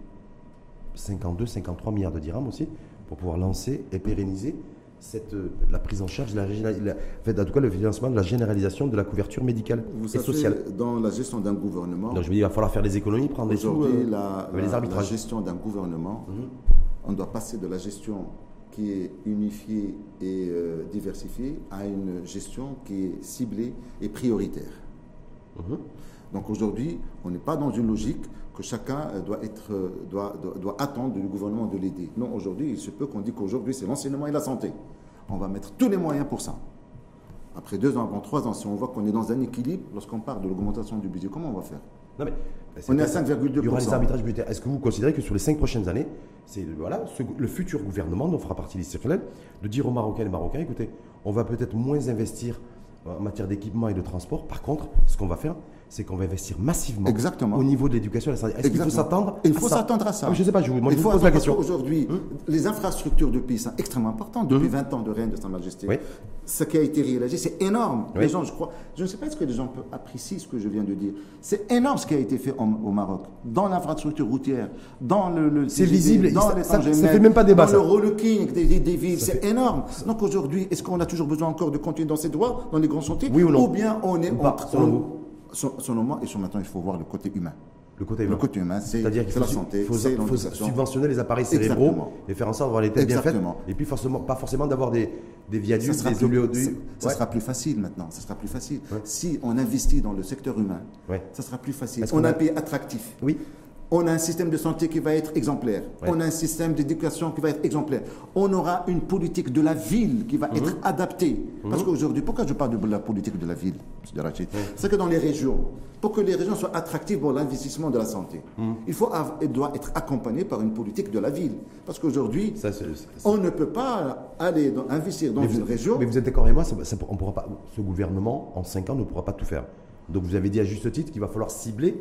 52, 53 milliards de dirhams aussi pour pouvoir lancer et pérenniser cette, la prise en charge, la, la- en tout cas le financement de la généralisation de la couverture médicale Vous et savez, sociale. dans la gestion d'un gouvernement, Donc je me dis, il va falloir faire des économies, prendre des sous, euh, la, la- les la arbitrages. gestion d'un gouvernement, Mhm. on doit passer de la gestion qui est unifiée et euh, diversifiée à une gestion qui est ciblée et prioritaire. Mhm. Donc aujourd'hui, on n'est pas dans une logique que chacun euh, doit, être, euh, doit, doit, doit attendre du gouvernement de l'aider. Non, aujourd'hui, il se peut qu'on dise qu'aujourd'hui, c'est l'enseignement et la santé. On va mettre tous les moyens pour ça. Après deux ans, avant trois ans, si on voit qu'on est dans un équilibre, lorsqu'on parle de l'augmentation du budget, comment on va faire? Non, mais, On est à peut-être- 5,2%. Il y aura les arbitrages budgétaires. Est-ce que vous considérez que sur les cinq prochaines années, c'est voilà, ce- le futur gouvernement dont fera partie l'institutionnel de dire aux Marocains et Marocains, écoutez, on va peut-être moins investir en matière d'équipement et de transport. Par contre, ce qu'on va faire, c'est qu'on va investir massivement Exactement. au niveau de l'éducation et de la santé. Est-ce qu'il faut s'attendre Il faut s'attendre à ça. Ah Je ne sais pas, je vous, moi, Il je faut vous pose la question. parce qu'aujourd'hui, les infrastructures du pays sont extrêmement importantes. Depuis 20 ans de règne de Sa Majesté, Oui. ce qui a été réalisé, c'est énorme. Oui. Les gens, je crois, je ne sais pas est-ce que les gens peuvent apprécier ce que je viens de dire. C'est énorme ce qui a été fait en- au Maroc, dans l'infrastructure routière, dans le, le C'est visible, dans ça- les ça- fait même pas débat, dans ça. le relooking des, des- villes, c'est énorme. Donc aujourd'hui, est-ce qu'on a toujours besoin encore de continuer dans cette voie, dans les grands chantiers, Oui ou non bien on est Ou en- selon on- vous Selon- selon moi, et sur maintenant, il faut voir le côté humain. Le côté Le humain. côté humain, c'est C'est-à-dire qu'il c'est faut, la santé, il faut- subventionner les appareils cérébraux Exactement. et faire en sorte d'avoir les têtes bien faites. Et puis forcément, pas forcément d'avoir des, des viaducs, des oléoducs. c'est- ça Ouais. sera plus facile maintenant. Ça sera plus facile. Ouais. Si on investit dans le secteur humain, Ouais. ça sera plus facile. Est-ce On qu'on a a- un pays attractif. Oui. On a un système de santé qui va être exemplaire. Ouais. On a un système d'éducation qui va être exemplaire. On aura une politique de la ville qui va Mhm. être adaptée. Parce qu'aujourd'hui, pourquoi je parle de la politique de la ville, M. Rachid C'est que dans les régions, pour que les régions soient attractives pour l'investissement de la santé, Mhm. il, faut, elle doit être accompagnée par une politique de la ville. Parce qu'aujourd'hui, on ne peut pas aller dans- investir dans mais, une vous, région. mais vous êtes d'accord avec moi, ça- ça- on pourra pas, ce gouvernement, en 5 ans, ne pourra pas tout faire. Donc vous avez dit à juste titre qu'il va falloir cibler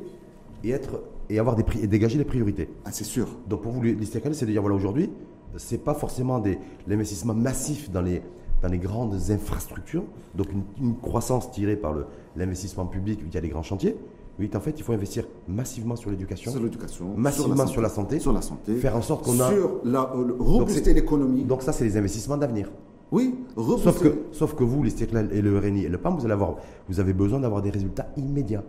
et, être, et, avoir des, et dégager des priorités. Ah, c'est sûr. Donc pour vous, Stéphane, c'est de dire, voilà, aujourd'hui, c'est pas forcément des, l'investissement massif dans les, dans les grandes infrastructures, donc une, une croissance tirée par le- l'investissement public via les grands chantiers. Oui, en fait, il faut investir massivement sur l'éducation, Sur l'éducation, massivement sur la santé, sur la santé, sur la santé, faire en sorte qu'on a... sur la, euh, c'est- l'économie. Donc ça, c'est les investissements d'avenir. Oui, rebooster. Sauf que, sauf que vous, les Stirlel et le RNI et le PAM, vous, allez avoir, vous avez besoin d'avoir des résultats immédiats.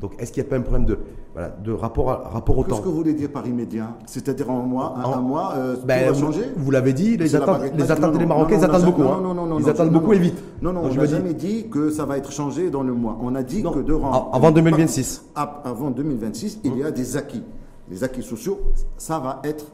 Donc, est-ce qu'il n'y a pas un problème de, voilà, de rapport, à- rapport au Qu'est-ce temps que vous voulez dire par immédiat C'est-à-dire en un mois, un, En- un mois, euh, Ben, tout va vous- changer? Vous l'avez dit, les attentes, les attentes Non, des non, Marocains, non, ils attendent beaucoup. non, hein. non, non, non, ils non, attendent beaucoup et vite. Non, non, Donc, on je n'a jamais dit que ça va être changé dans le mois. On a dit que durant... a- avant 2026. A- Avant 2026, il y a des acquis. Les acquis sociaux, ça va être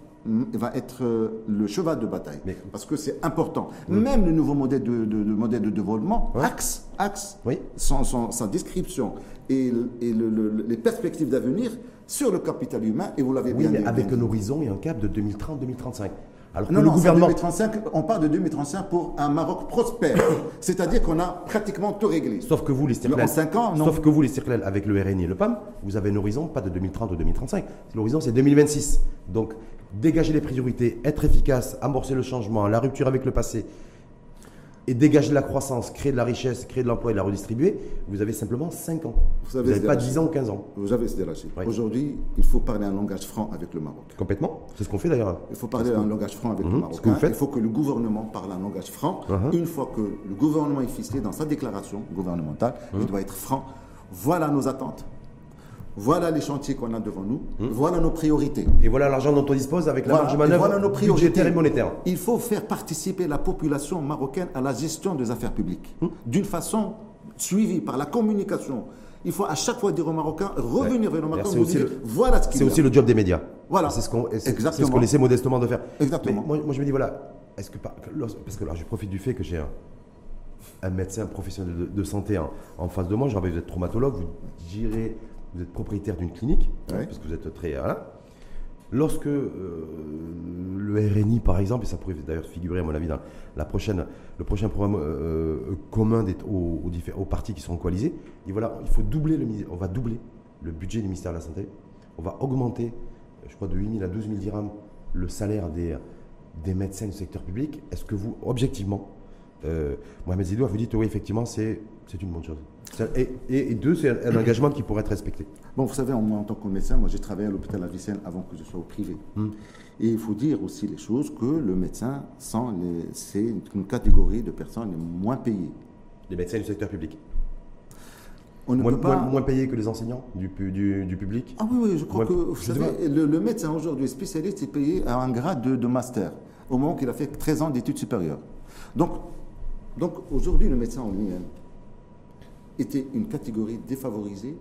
va être euh, le cheval de bataille. Mais- Parce que c'est important. Même le nouveau modèle de, de- de modèle de développement, axe, axe, Oui. son- son- sa description et, le- et le- le- les perspectives d'avenir sur le capital humain, et vous l'avez Oui, bien mais avec un horizon et un cap de 2030-2035. Alors que Non, le non, gouvernement. c'est 2035, on parle de 2035 pour un Maroc prospère. [COUGHS] C'est-à-dire qu'on a pratiquement tout réglé. Sauf que vous, les non. Sauf que vous, les Stirlel, avec le RNI et le PAM, vous avez un horizon pas de 2030 ou 2035. L'horizon, c'est 2026. Donc, dégager les priorités, être efficace, amorcer le changement, la rupture avec le passé, et dégager de la croissance, créer de la richesse, créer de l'emploi et la redistribuer, vous avez simplement 5 ans. Vous n'avez pas la- 10 ans ou 15 ans. Vous avez ce. Oui. Aujourd'hui, il faut parler un langage franc avec le Maroc. Complètement. C'est ce qu'on fait d'ailleurs. Il faut parler un langage franc avec le Mhm, Maroc. ce que vous faites. Il faut que le gouvernement parle un langage franc. Mhm. Une fois que le gouvernement est ficelé dans sa déclaration gouvernementale, il doit être franc. Voilà nos attentes. Voilà les chantiers qu'on a devant nous. Mhm. Voilà nos priorités. Et voilà l'argent dont on dispose avec la Voilà, marge de manœuvre voilà nos priorités. budgétaire et monétaire. Il faut faire participer la population marocaine à la gestion des affaires publiques, Hmm. d'une façon suivie par la communication. Il faut à chaque fois dire aux Marocains, revenir vers nos Marocains, vous dire, le- voilà ce qu'il C'est aussi le job des médias. Voilà. C'est ce qu'on ce essaie modestement de faire. Exactement. Moi, moi, je me dis, voilà, est-ce que parce que là, je profite du fait que j'ai un, un médecin professionnel de, de santé en, en face de moi. Je rappelle, vous êtes traumatologue, vous direz, vous êtes propriétaire d'une clinique, hein, Ouais. parce que vous êtes très. Voilà. Lorsque euh, le RNI, par exemple, et ça pourrait d'ailleurs figurer, à mon avis, dans la prochaine, le prochain programme euh, euh, commun des- aux, aux partis qui seront coalisés, dit voilà, il faut doubler le, on va doubler le budget du ministère de la Santé, on va augmenter, je crois, de 8 000 à 12 000 dirhams le salaire des, des médecins du secteur public. Est-ce que vous, objectivement, euh, Mohamed Zidou, vous dites oui, effectivement, c'est une bonne chose? Et, deux, c'est un, engagement qui pourrait être respecté. Bon, vous savez, en tant que médecin, moi, j'ai travaillé à l'hôpital Avicenne avant que je sois au privé. Et il faut dire aussi les choses que le médecin, c'est une catégorie de personnes les moins payées. Les médecins du secteur public. On ne Moins, peut pas... moins- moins payés que les enseignants du, pu- du, du public Ah oui, oui, je crois que, vous savez, le, le médecin aujourd'hui spécialiste est payé à un grade de, de master, au moment qu'il a fait 13 ans d'études supérieures. Donc, donc aujourd'hui, le médecin en lui-même était une catégorie défavorisée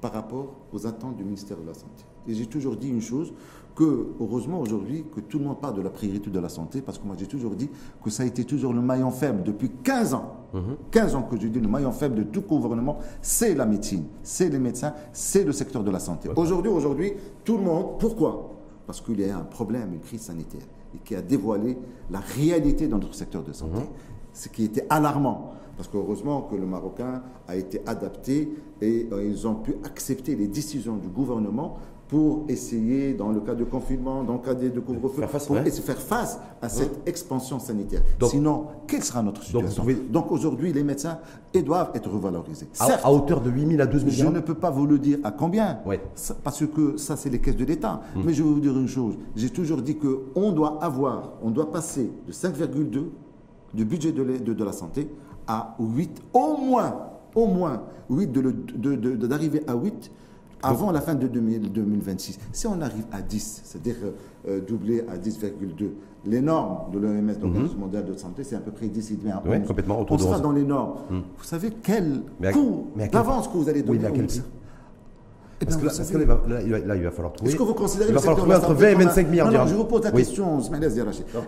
par rapport aux attentes du ministère de la Santé. Et j'ai toujours dit une chose, que heureusement aujourd'hui que tout le monde parle de la priorité de la santé, parce que moi j'ai toujours dit que ça a été toujours le maillon faible depuis 15 ans. 15 ans que je dis le maillon faible de tout gouvernement, c'est la médecine, c'est les médecins, c'est le secteur de la santé. Aujourd'hui, aujourd'hui, tout le monde, pourquoi? Parce qu'il y a un problème, une crise sanitaire, et qui a dévoilé la réalité dans notre secteur de santé. Ce qui était alarmant. Parce qu'heureusement que le Marocain a été adapté et euh, ils ont pu accepter les décisions du gouvernement pour essayer, dans le cas de confinement, dans le cas de couvre-feu, Faire face, pour ouais. faire face à cette expansion sanitaire. Donc- Sinon, quelle sera notre situation Donc, pouvez- aujourd'hui, les médecins ils doivent être revalorisés. à, Certes, à hauteur de 8 000 à 12 000 je ne peux pas vous le dire à combien, Ouais. Parce que ça, c'est les caisses de l'État. Hum. Mais je vais vous dire une chose. J'ai toujours dit qu'on doit avoir, on doit passer de 5,2 du budget de, la- de- de la santé à 8, au moins, au moins 8, de le- de- de- de- d'arriver à 8 avant la fin de 2000 2026. Si on arrive à 10, c'est-à-dire euh, doubler à 10,2, les normes de l'OMS, l'Organisation mondiale de santé, c'est à peu près 10 et demi à 11. Mhm. Ouais, complètement, autour on sera 11. dans les normes. Vous savez quel Mais à- coût d'avance que vous allez Oui, donner mais à quel prix? Parce bien, que là, vous parce que là, il va, là, il falloir trouver. Est-ce que vous considérez il va falloir trouver entre 20 et santé comme 25 un- milliards d'euros. je vous pose la Oui. question,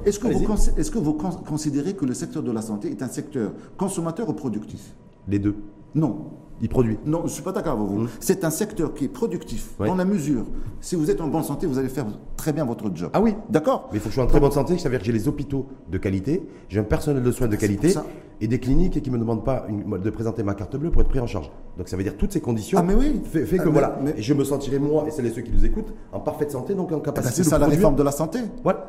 Est-ce que, vous, cons- est-ce que vous cons- considérez que le secteur de la santé est un secteur consommateur ou productif? Les deux. Non. Il produit. Non, je ne suis pas d'accord avec vous. C'est un secteur qui est productif, Ouais. dans la mesure, si vous êtes en bonne santé, vous allez faire très bien votre job. Ah oui. D'accord Mais il faut que je sois en très bonne santé, ça veut dire que j'ai les hôpitaux de qualité, j'ai un personnel de soins de qualité pour ça. et des cliniques qui ne me demandent pas une- de présenter ma carte bleue pour être pris en charge. Donc ça veut dire toutes ces conditions. Ah, mais oui. Fait, fait que Ah, mais- voilà. mais- Et je me sentirai moi et celles et ceux qui nous écoutent en parfaite santé, donc en capacité c'est de ça la réforme de la santé.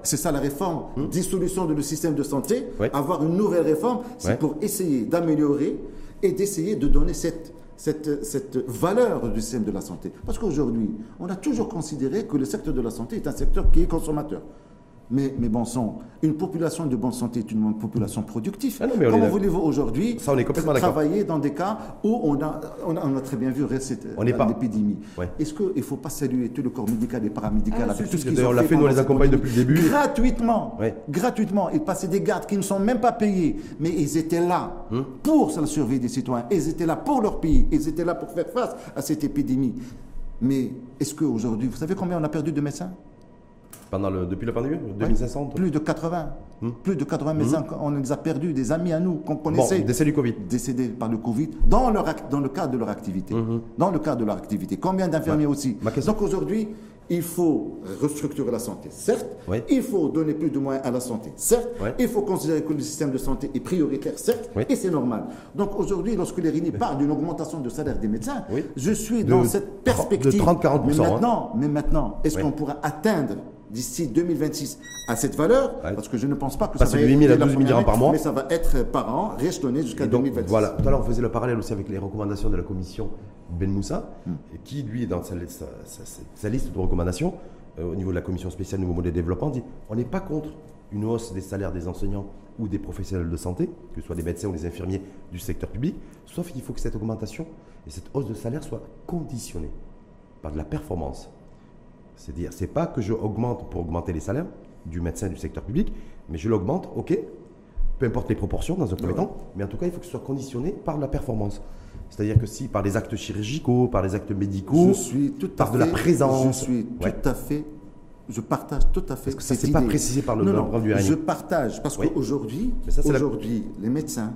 C'est ça la réforme. Dissolution de le système de santé, Ouais. avoir une nouvelle réforme, c'est pour essayer d'améliorer et d'essayer de donner cette, cette, cette valeur du système de la santé. Parce qu'aujourd'hui, on a toujours considéré que le secteur de la santé est un secteur qui est consommateur. Mais, mais bon sang, une population de bonne santé est une population productive. Ah non, mais Comment voulez-vous aujourd'hui travailler dans des cas où on a, on a, on a très bien vu cette, pas- l'épidémie? Ouais. Est-ce qu'il ne faut pas saluer tout le corps médical et paramédical Ah, avec tout ce qu'ils ont on l'a fait, nous, on les accompagne depuis le début. Gratuitement. Ouais. Gratuitement. Ils passaient des gardes qui ne sont même pas payés, mais ils étaient là Hum. pour la survie des citoyens. Ils étaient là pour leur pays. Ils étaient là pour faire face à cette épidémie. Mais est-ce qu'aujourd'hui, vous savez combien on a perdu de médecins? Pendant le, depuis la pandémie 2500 Plus de 80. Plus de 80 médecins, on les a perdus, des amis à nous qu'on. Bon, connaissait décès du Covid. décédés par le Covid dans, leur, ac- dans le cadre de leur activité. Dans le cadre de leur activité. Combien d'infirmiers aussi? Ma question- Donc aujourd'hui, il faut restructurer la santé, certes. Oui. Il faut donner plus de moyens à la santé, certes. Oui. Il faut considérer que le système de santé est prioritaire, certes. Oui. Et c'est normal. Donc aujourd'hui, lorsque les RINI parlent d'une augmentation de salaire des médecins, je suis De dans cette perspective. de 30-40%, Mais hein. maintenant, mais maintenant est-ce qu'on pourra atteindre d'ici 2026 à cette valeur Ouais. Parce que je ne pense pas que Passer ça va de être 8 000 à dès la 12 000 première dirhams par mois. Mais ça va être par an, rééchelonné jusqu'à Et donc, 2026. voilà, tout à l'heure on faisait le parallèle aussi avec les recommandations de la commission Ben Moussa, Hmm. qui lui, dans sa, sa- sa- sa liste de recommandations, euh, au niveau de la commission spéciale Nouveau Modèle de Développement, dit on n'est pas contre une hausse des salaires des enseignants ou des professionnels de santé, que ce soit les médecins ou les infirmiers du secteur public, sauf qu'il faut que cette augmentation et cette hausse de salaire soit conditionnée par de la performance. C'est-à-dire, c'est pas que je augmente pour augmenter les salaires du médecin du secteur public, mais je l'augmente, ok, peu importe les proportions dans un premier temps, mais en tout cas, il faut que ce soit conditionné par la performance. C'est-à-dire que si par des actes chirurgicaux, par des actes médicaux, je suis tout à par fait, de la présence. Je suis Ouais. tout à fait. Je partage tout à fait. Parce que ça, c'est pas précisé par le non, non, du. Je partage parce Oui. qu'aujourd'hui, la- Hmm. aujourd'hui, les médecins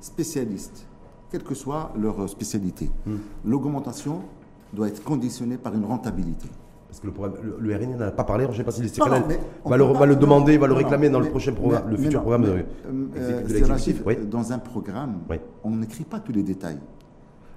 spécialistes, quelle que soit leur spécialité, Hmm. l'augmentation doit être conditionnée par une rentabilité. Parce que le, programme, le, le RNI n'en a pas parlé, je ne sais pas si les CPLN va, le, va le demander, va le réclamer dans le prochain programme, le futur programme de, euh, euh. Dans un programme, on n'écrit pas tous les détails.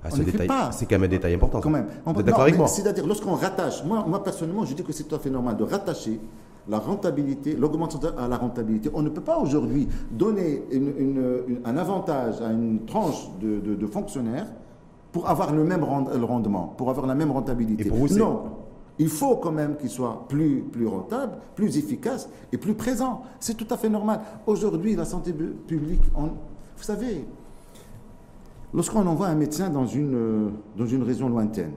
Ah, on ce n'écrit détail, pas. c'est quand même un détail important. Quand même. On Vous peut- êtes d'accord avec moi C'est-à-dire, lorsqu'on rattache, moi, moi personnellement, je dis que c'est tout à fait normal de rattacher la rentabilité, l'augmentation à la rentabilité. On ne peut pas aujourd'hui donner une- une- une- un avantage à une tranche de, de- de fonctionnaires pour avoir le même rend- le rendement, pour avoir la même rentabilité. Et pour vous, non. Il faut quand même qu'il soit plus, rentable, plus efficace et plus présent. C'est tout à fait normal. Aujourd'hui, la santé publique, vous savez, lorsqu'on envoie un médecin dans une, euh, dans une région lointaine,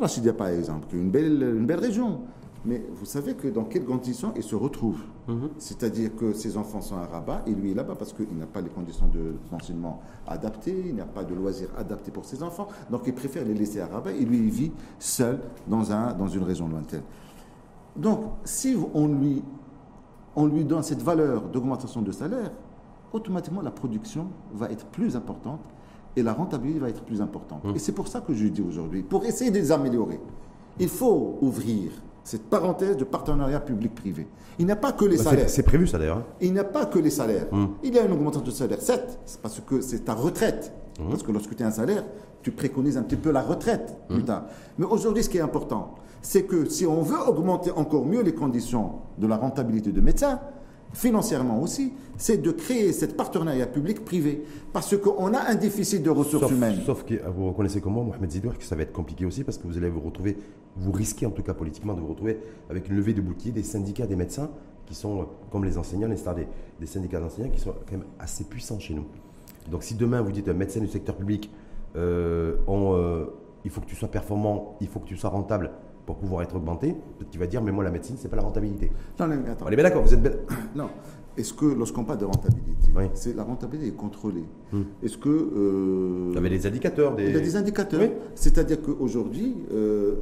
Rachidia par exemple, une belle région, mais vous savez que dans quelles conditions il se retrouve C'est-à-dire que ses enfants sont à Rabat et lui est là-bas parce qu'il n'a pas les conditions de d'enseignement adaptées, il n'a pas de loisirs adaptés pour ses enfants, donc il préfère les laisser à Rabat et lui il vit seul dans, un, dans une région lointaine. Donc, si on lui, on lui donne cette valeur d'augmentation de salaire, automatiquement la production va être plus importante et la rentabilité va être plus importante. Et c'est pour ça que je dis aujourd'hui, pour essayer de les améliorer, il faut ouvrir cette parenthèse de partenariat public-privé. Il n'y a pas que les Bah, salaires. c'est- prévu ça d'ailleurs. hein. Il n'y a pas que les salaires. Hum. Il y a une augmentation de salaire, certes, c'est parce que c'est ta retraite. Hum. Parce que lorsque tu as un salaire, tu préconises un petit peu la retraite Hum. plus tard. Mais aujourd'hui, ce qui est important, c'est que si on veut augmenter encore mieux les conditions de la rentabilité de médecins, financièrement aussi, c'est de créer cette partenariat public-privé. Parce qu'on a un déficit de ressources Sauf, humaines. sauf que vous reconnaissez comme moi, Mohamed Zidouar, que ça va être compliqué aussi parce que vous allez vous retrouver, vous risquez en tout cas politiquement de vous retrouver avec une levée de bouclier des syndicats des médecins qui sont, euh, comme les enseignants, les stars des, des syndicats d'enseignants qui sont quand même assez puissants chez nous. Donc si demain vous dites un médecin du secteur public, euh, on, euh, il faut que tu sois performant, il faut que tu sois rentable pour pouvoir être augmenté, peut-être qu'il va dire, mais moi la médecine, c'est pas la rentabilité. Non, non, attends. On est bien d'accord, vous êtes bien- [COUGHS] Non. est-ce que lorsqu'on parle de rentabilité, Oui. c'est la rentabilité est contrôlée Hmm. Est-ce que euh, Il y avait des indicateurs, des... il y a des indicateurs. Oui. C'est-à-dire qu'aujourd'hui, euh,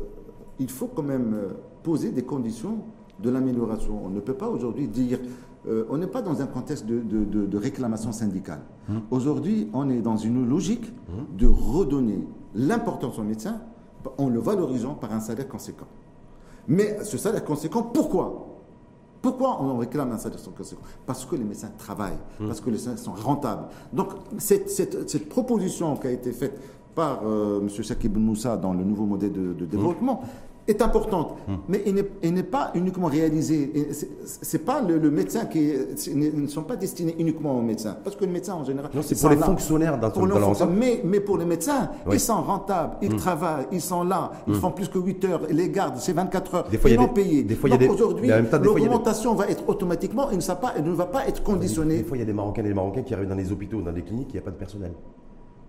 il faut quand même euh, poser des conditions de l'amélioration. On ne peut pas aujourd'hui dire. euh, on n'est pas dans un contexte de, de- de- de réclamation syndicale. Aujourd'hui, on est dans une logique de redonner l'importance aux médecins en le valorisant par un salaire conséquent. Mais ce salaire conséquent, pourquoi? Pourquoi on réclame un salaire conséquent? Parce que les médecins travaillent, parce que les médecins sont rentables. Donc, cette, cette- cette proposition qui a été faite par euh, M. Shakib Moussa dans le nouveau modèle de, de développement est importante, mais il n'est- pas uniquement réalisé. Et c'est- pas le, le médecin qui. ne sont pas destinés uniquement aux médecins, parce que le médecin en général. Non, c'est pour sont les là. fonctionnaires dans, Pour le mais, mais pour les médecins, Oui. ils sont rentables, ils travaillent, ils sont là, ils font plus que 8 heures, les gardent, c'est 24 heures, Des fois, ils a vont des- fois, aujourd'hui, l'augmentation va être automatiquement, elle ne, sera pas, elle ne va pas être conditionnée. Des fois, il y a des Marocains et des Marocains qui arrivent dans les hôpitaux, dans des cliniques, il n'y a pas de personnel.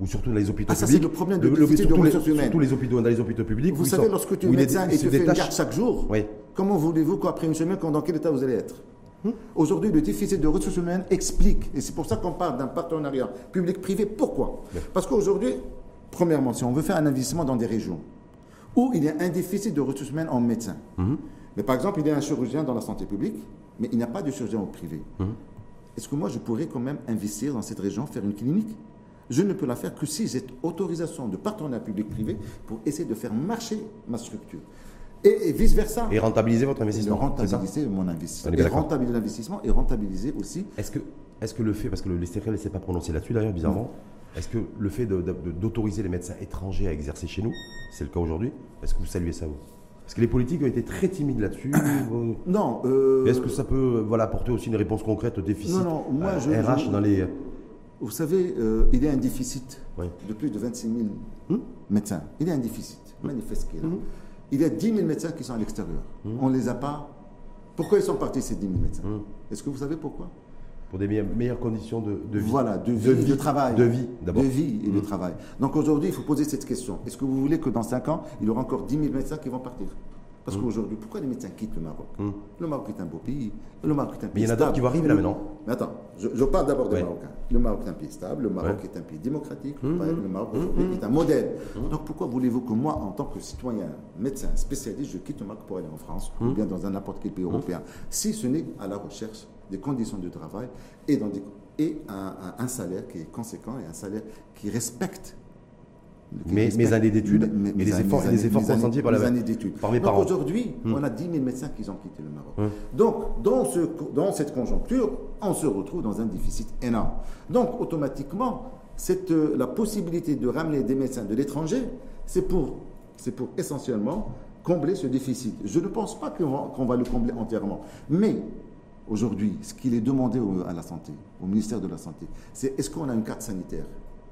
Ou surtout dans les hôpitaux Ah, ça, publics. c'est le problème de Le- de surtout les- ressources humaines. Surtout les hôpitaux, dans les hôpitaux publics. Vous savez, sont- lorsque tu es médecin et tu fais une détache. garde chaque jour, Oui. comment voulez-vous qu'après une semaine, dans quel état vous allez être Aujourd'hui, le déficit de ressources humaines explique, et c'est pour ça qu'on parle d'un partenariat public-privé. Pourquoi? Parce qu'aujourd'hui, premièrement, si on veut faire un investissement dans des régions où il y a un déficit de ressources humaines en médecins, mais par exemple, il y a un chirurgien dans la santé publique, mais il n'y a pas de chirurgien au privé. Est-ce que moi, je pourrais quand même investir dans cette région, faire une clinique? Je ne peux la faire que si j'ai autorisation de partenariat public-privé pour essayer de faire marcher ma structure. Et, et vice-versa. Et rentabiliser votre Et investissement. ça rentabiliser mon On investissement. Et rentabiliser l'investissement et rentabiliser aussi. Est-ce que, est que le fait, parce que le l'Estérel ne s'est pas prononcé là-dessus d'ailleurs, bizarrement, est-ce que le fait d'autoriser les médecins étrangers à exercer chez nous, c'est le cas aujourd'hui, est-ce que vous saluez ça vous? Parce que les politiques ont été très timides là-dessus. [COUGHS] euh, Non. euh, Est-ce que ça peut euh, voilà, apporter aussi une réponse concrète au déficit Non, non, moi, je- RH je- dans les. Vous savez, euh, il y a un déficit Oui. de plus de 26 000 Hmm? médecins. Il y a un déficit manifeste qui est là. Il y a 10 000 médecins qui sont à l'extérieur. Hmm? On ne les a pas. Pourquoi ils sont partis ces 10 000 médecins? Hmm? Est-ce que vous savez pourquoi? Pour des meilleures, meilleures conditions de, de vie. Voilà, de vie, de, travail. De vie, d'abord. De vie et de travail. Donc aujourd'hui, il faut poser cette question. Est-ce que vous voulez que dans 5 ans, il y aura encore 10 000 médecins qui vont partir? Parce Hmm. qu'aujourd'hui, pourquoi les médecins quittent le Maroc Le Maroc est un beau pays. Le Maroc est un pays Mais il y en a d'autres qui vont arriver là maintenant. Mais attends, je, je parle d'abord des Ouais. Marocains. Le Maroc est un pays stable, le Maroc Ouais. est un pays démocratique, Hum, le Maroc aujourd'hui est un modèle. Donc pourquoi voulez-vous que moi, en tant que citoyen, médecin, spécialiste, je quitte le Maroc pour aller en France ou bien dans un n'importe quel pays européen? Si ce n'est à la recherche des conditions de travail et, dans des- et un, un- un salaire qui est conséquent et un salaire qui respecte. Mes- années d'études mes- et mes les années- efforts- les consentis par la- années d'études. par mes Donc parents. aujourd'hui, Hum. on a 10 000 médecins qui ont quitté le Maroc. Hum. Donc, dans, ce, dans cette conjoncture, on se retrouve dans un déficit énorme. Donc, automatiquement, cette, euh, la possibilité de ramener des médecins de l'étranger, c'est pour, essentiellement combler ce déficit. Je ne pense pas qu'on va, le combler entièrement. Mais aujourd'hui, ce qu'il est demandé au- à la santé, au ministère de la Santé, c'est est-ce qu'on a une carte sanitaire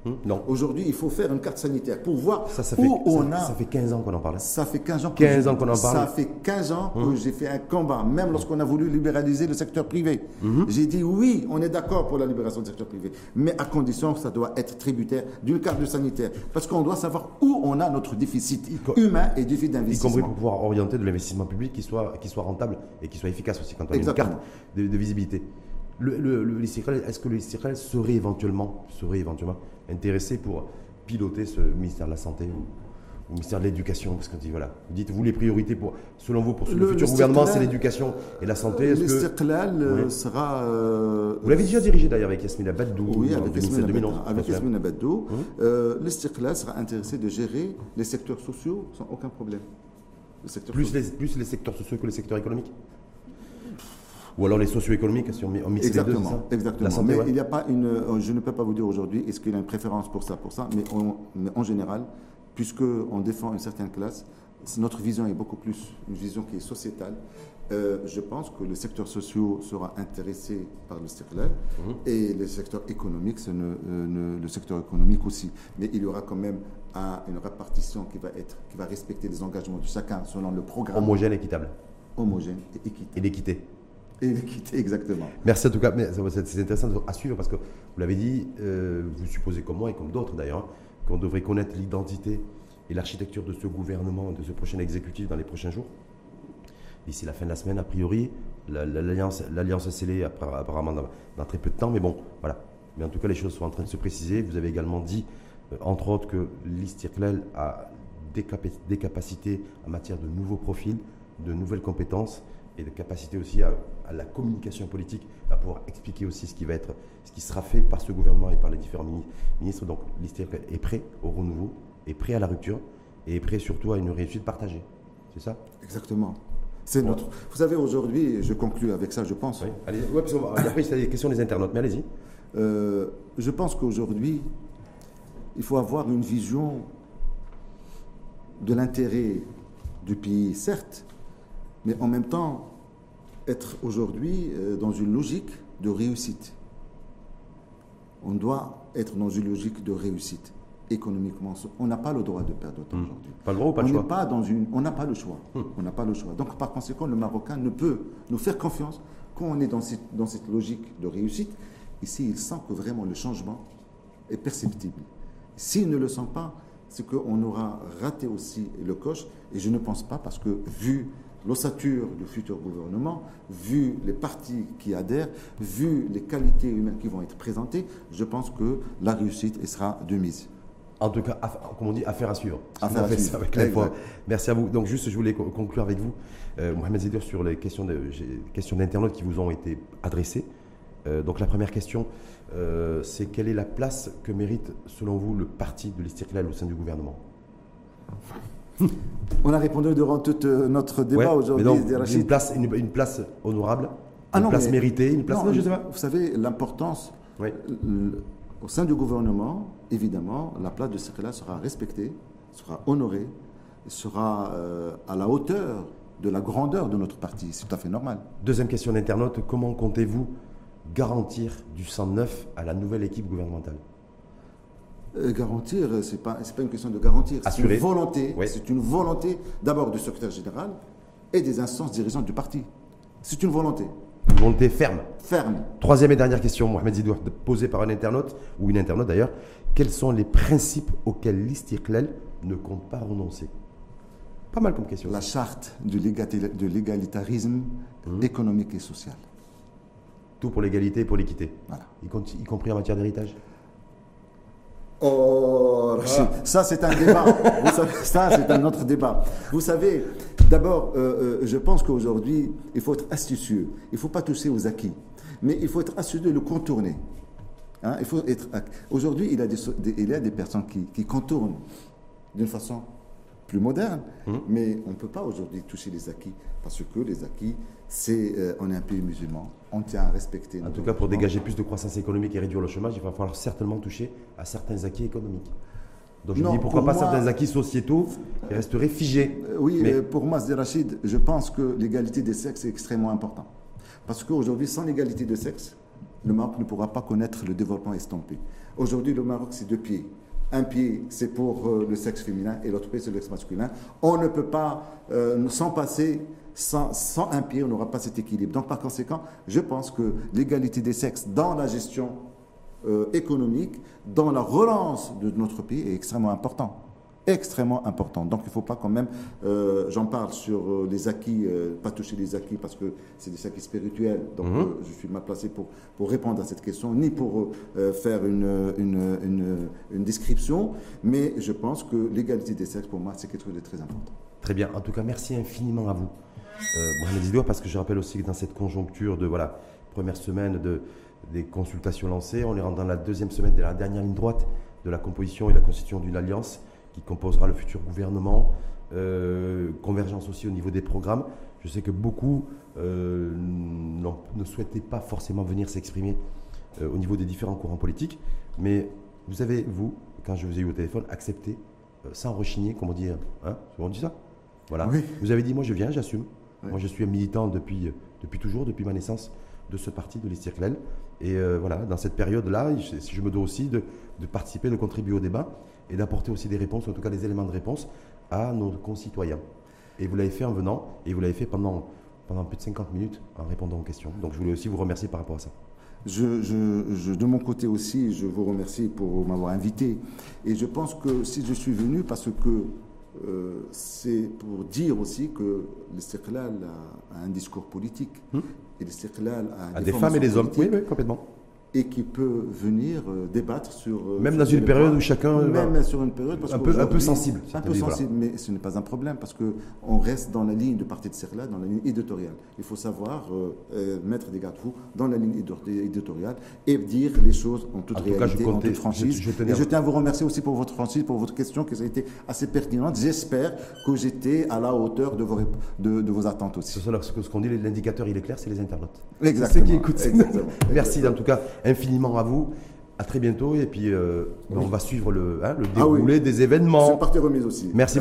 Hum, Non. Aujourd'hui, il faut faire une carte sanitaire pour voir Ça, ça où fait, on ça, a. ça fait 15 ans qu'on en parle. Ça fait 15 ans que 15 je- ans qu'on en parle. Ça fait 15 ans que j'ai fait un combat, même lorsqu'on a voulu libéraliser le secteur privé. Mhm. J'ai dit oui, on est d'accord pour la libération du secteur privé, mais à condition que ça doit être tributaire d'une carte sanitaire. Parce qu'on doit savoir où on a notre déficit humain et déficit Y compris d'investissement. pour pouvoir orienter de l'investissement public qui soit, qui soit rentable et qui soit efficace aussi quand on a une Exactement. carte de, de visibilité. Le, le, le- l'ICRL, est-ce que le serait éventuellement, serait éventuellement intéressé pour piloter ce ministère de la Santé ou, ou ministère de l'Éducation Parce que dit, voilà, vous dites, vous, les priorités, pour, selon vous, pour le, Le- futur gouvernement, c'est l'éducation et la santé. Est-ce que, L'Istiqlal euh, Oui. sera. euh, vous l'avez déjà dirigé d'ailleurs avec Yasmina Baddou Oui, avec 2007, Yasmine 2011. Abed- avec je me souviens. Yasmine Abedou. Euh, L'Istiqlal sera intéressé de gérer les secteurs sociaux sans aucun problème. Le secteur Plus les, plus les secteurs sociaux que les secteurs économiques Ou alors les socio-économiques, si on, met- on mixe les deux, Exactement, ça exactement. La santé, mais ouais. il n'y a pas une. euh, Je ne peux pas vous dire aujourd'hui est-ce qu'il a une préférence pour ça, pour ça, mais, on- mais en général, puisque on défend une certaine classe, notre vision est beaucoup plus une vision qui est sociétale. Euh, je pense que le secteur social sera intéressé par le circulaire Mhm. et le secteur économique, ne- euh, ne- le secteur économique aussi. Mais il y aura quand même un- une répartition qui va être, qui va respecter les engagements de chacun selon le programme Homogène, équitable. homogène et équitable. Et l'équité. Et l'équité, exactement. Merci en tout cas. C'est intéressant à suivre parce que vous l'avez dit, euh, vous supposez comme moi et comme d'autres d'ailleurs, qu'on devrait connaître l'identité et l'architecture de ce gouvernement, de ce prochain exécutif dans les prochains jours. d'ici la fin de la semaine, a priori. L'alliance est scellée apparemment dans, très peu de temps, mais bon, voilà. Mais en tout cas, les choses sont en train de se préciser. Vous avez également dit, euh, entre autres, que l'Istirklel a des, capacités en matière de nouveaux profils, de nouvelles compétences et de capacités aussi à, la communication politique, à pouvoir expliquer aussi ce qui va être, ce qui sera fait par ce gouvernement et par les différents ministres. Donc l'Istirklel est prêt au renouveau, est prêt à la rupture et est prêt surtout à une réussite partagée. C'est ça? Exactement. C'est notre. Vous savez, aujourd'hui, je conclue avec ça, je pense. Oui, allez, ouais, parce après, il y a des questions des internautes, mais allez-y. Euh, je pense qu'aujourd'hui, il faut avoir une vision de l'intérêt du pays, certes, mais en même temps, être aujourd'hui euh, dans une logique de réussite. On doit être dans une logique de réussite économiquement. On n'a pas le droit de perdre autant hmm. aujourd'hui. Pas le droit ou pas le choix pas dans une, On n'a pas le choix. Hmm. On n'a pas le choix. Donc par conséquent, le Marocain ne peut nous faire confiance quand on est dans cette, dans cette logique de réussite. Ici, il sent que vraiment le changement est perceptible. S'il ne le sent pas, c'est qu'on aura raté aussi le coche. Et je ne pense pas, parce que vu l'ossature du futur gouvernement, vu les partis qui adhèrent, vu les qualités humaines qui vont être présentées, je pense que la réussite sera de mise. En tout cas, comme on dit, affaire à suivre. Affaire à suivre. Avec Merci à vous. Donc, juste, je voulais conclure avec vous, euh, Mohamed Zedir, sur les questions d'internautes qui vous ont été adressées. Euh, donc, la première question, euh, c'est quelle est la place que mérite, selon vous, le parti de l'Istiklal au sein du gouvernement? [LAUGHS] On a répondu durant tout notre débat aujourd'hui. Une place, une, place honorable, ah une place méritée, une place. Non, je sais pas. Vous savez, l'importance. Au sein du gouvernement, évidemment, la place de Sekela sera respectée, sera honorée, sera euh, à la hauteur de la grandeur de notre parti. C'est tout à fait normal. Deuxième question d'internaute, comment comptez-vous garantir du sang neuf à la nouvelle équipe gouvernementale? Euh, Garantir, ce n'est pas, pas une question de garantir. C'est une volonté, c'est une volonté d'abord du secrétaire général et des instances dirigeantes du parti. C'est une volonté. Une volonté ferme. Ferme. Troisième et dernière question, Mohamed Zidour, posée par un internaute, ou une internaute d'ailleurs. Quels sont les principes auxquels l'Istiklal ne compte pas renoncer? Pas mal comme question. La charte de l'égalitarisme mmh. économique et social. Tout pour l'égalité et pour l'équité. Voilà. Y, compris en matière d'héritage? Oh, ça c'est un débat. [LAUGHS] ça c'est un autre débat. Vous savez, d'abord, euh, euh, je pense qu'aujourd'hui, il faut être astucieux. Il ne faut pas toucher aux acquis. Mais il faut être astucieux de le contourner. Hein, il faut être. Aujourd'hui, il, il, y a des personnes qui, qui contournent d'une façon plus moderne, mmh. mais on ne peut pas aujourd'hui toucher les acquis parce que les acquis, c'est euh, on est un pays musulman, on tient à respecter. En tout cas, pour dégager plus de croissance économique et réduire le chômage, il va falloir certainement toucher à certains acquis économiques. Donc je dis pourquoi pas certains acquis sociétaux qui resteraient figés. Euh, oui, mais... pour moi, Rachid, je pense que l'égalité des sexes est extrêmement importante. Parce qu'aujourd'hui, sans l'égalité des sexes, le Maroc ne pourra pas connaître le développement estampé. Aujourd'hui, le Maroc, c'est deux pieds. Un pied, c'est pour euh, le sexe féminin et l'autre pied, c'est le sexe masculin. On ne peut pas euh, s'en passer sans, sans, un pied, on n'aura pas cet équilibre. Donc, par conséquent, je pense que l'égalité des sexes dans la gestion euh, économique, dans la relance de notre pays est extrêmement importante extrêmement important. Donc il ne faut pas quand même, euh, j'en parle sur euh, les acquis, pas toucher les acquis parce que c'est des acquis spirituels, donc mhm. je suis mal placé pour, pour répondre à cette question, ni pour faire une, une, une, description, mais je pense que l'égalité des sexes, pour moi, c'est quelque chose de très important. Très bien, en tout cas, merci infiniment à vous, Mohamed Zidoua, parce que je rappelle aussi que dans cette conjoncture de, voilà, première semaine de, des consultations lancées, on est dans la deuxième semaine de la dernière ligne droite de la composition et la constitution d'une alliance qui composera le futur gouvernement, euh, convergence aussi au niveau des programmes. Je sais que beaucoup euh, ne souhaitaient pas forcément venir s'exprimer euh, au niveau des différents courants politiques, mais vous avez, vous, quand je vous ai eu au téléphone, accepté, sans rechigner, comment dire, hein, on dit ça? Voilà. Vous avez dit, moi je viens, j'assume. Moi je suis un militant depuis, depuis toujours, depuis ma naissance de ce parti, de l'Istirklel. Et voilà, dans cette période-là, je, je me dois aussi de, participer, de contribuer au débat et d'apporter aussi des réponses, en tout cas des éléments de réponse à nos concitoyens. Et vous l'avez fait en venant, et vous l'avez fait pendant, pendant plus de 50 minutes en répondant aux questions. Donc je voulais aussi vous remercier par rapport à ça. De mon côté aussi, je vous remercie pour m'avoir invité. Et je pense que si je suis venu parce que euh, c'est pour dire aussi que l'Istiqlal a, a un discours politique. Hmm. Et l'Istiqlal a, À des femmes et des hommes. Oui, oui, complètement. Et qui peut venir euh, débattre sur. euh, Même sur dans une période où chacun va- Même sur une période. Parce Un peu- un peu qu'aujourd'hui- sensible, Un peu voilà. sensible, mais ce n'est pas un problème parce qu'on reste dans la ligne de parti de Istiqlal, dans la ligne éditoriale. Il faut savoir euh, mettre des garde-fous dans la ligne éditoriale et dire les choses en toute En tout cas, réalité, je en toute franchise. je- et je tiens à vous remercier aussi pour votre franchise, pour votre question qui a été assez pertinente. J'espère que j'étais à la hauteur de vos, de, de vos attentes aussi. Ce, qu'on dit, l'indicateur, il est clair, c'est les internautes. Exactement. C'est ceux qui écoutent. Exactement. [LAUGHS] Merci en tout cas infiniment à vous. À très bientôt et puis euh, on va suivre le, hein, le Ah oui. déroulé des C'est événements. une partie remise aussi. Merci beaucoup.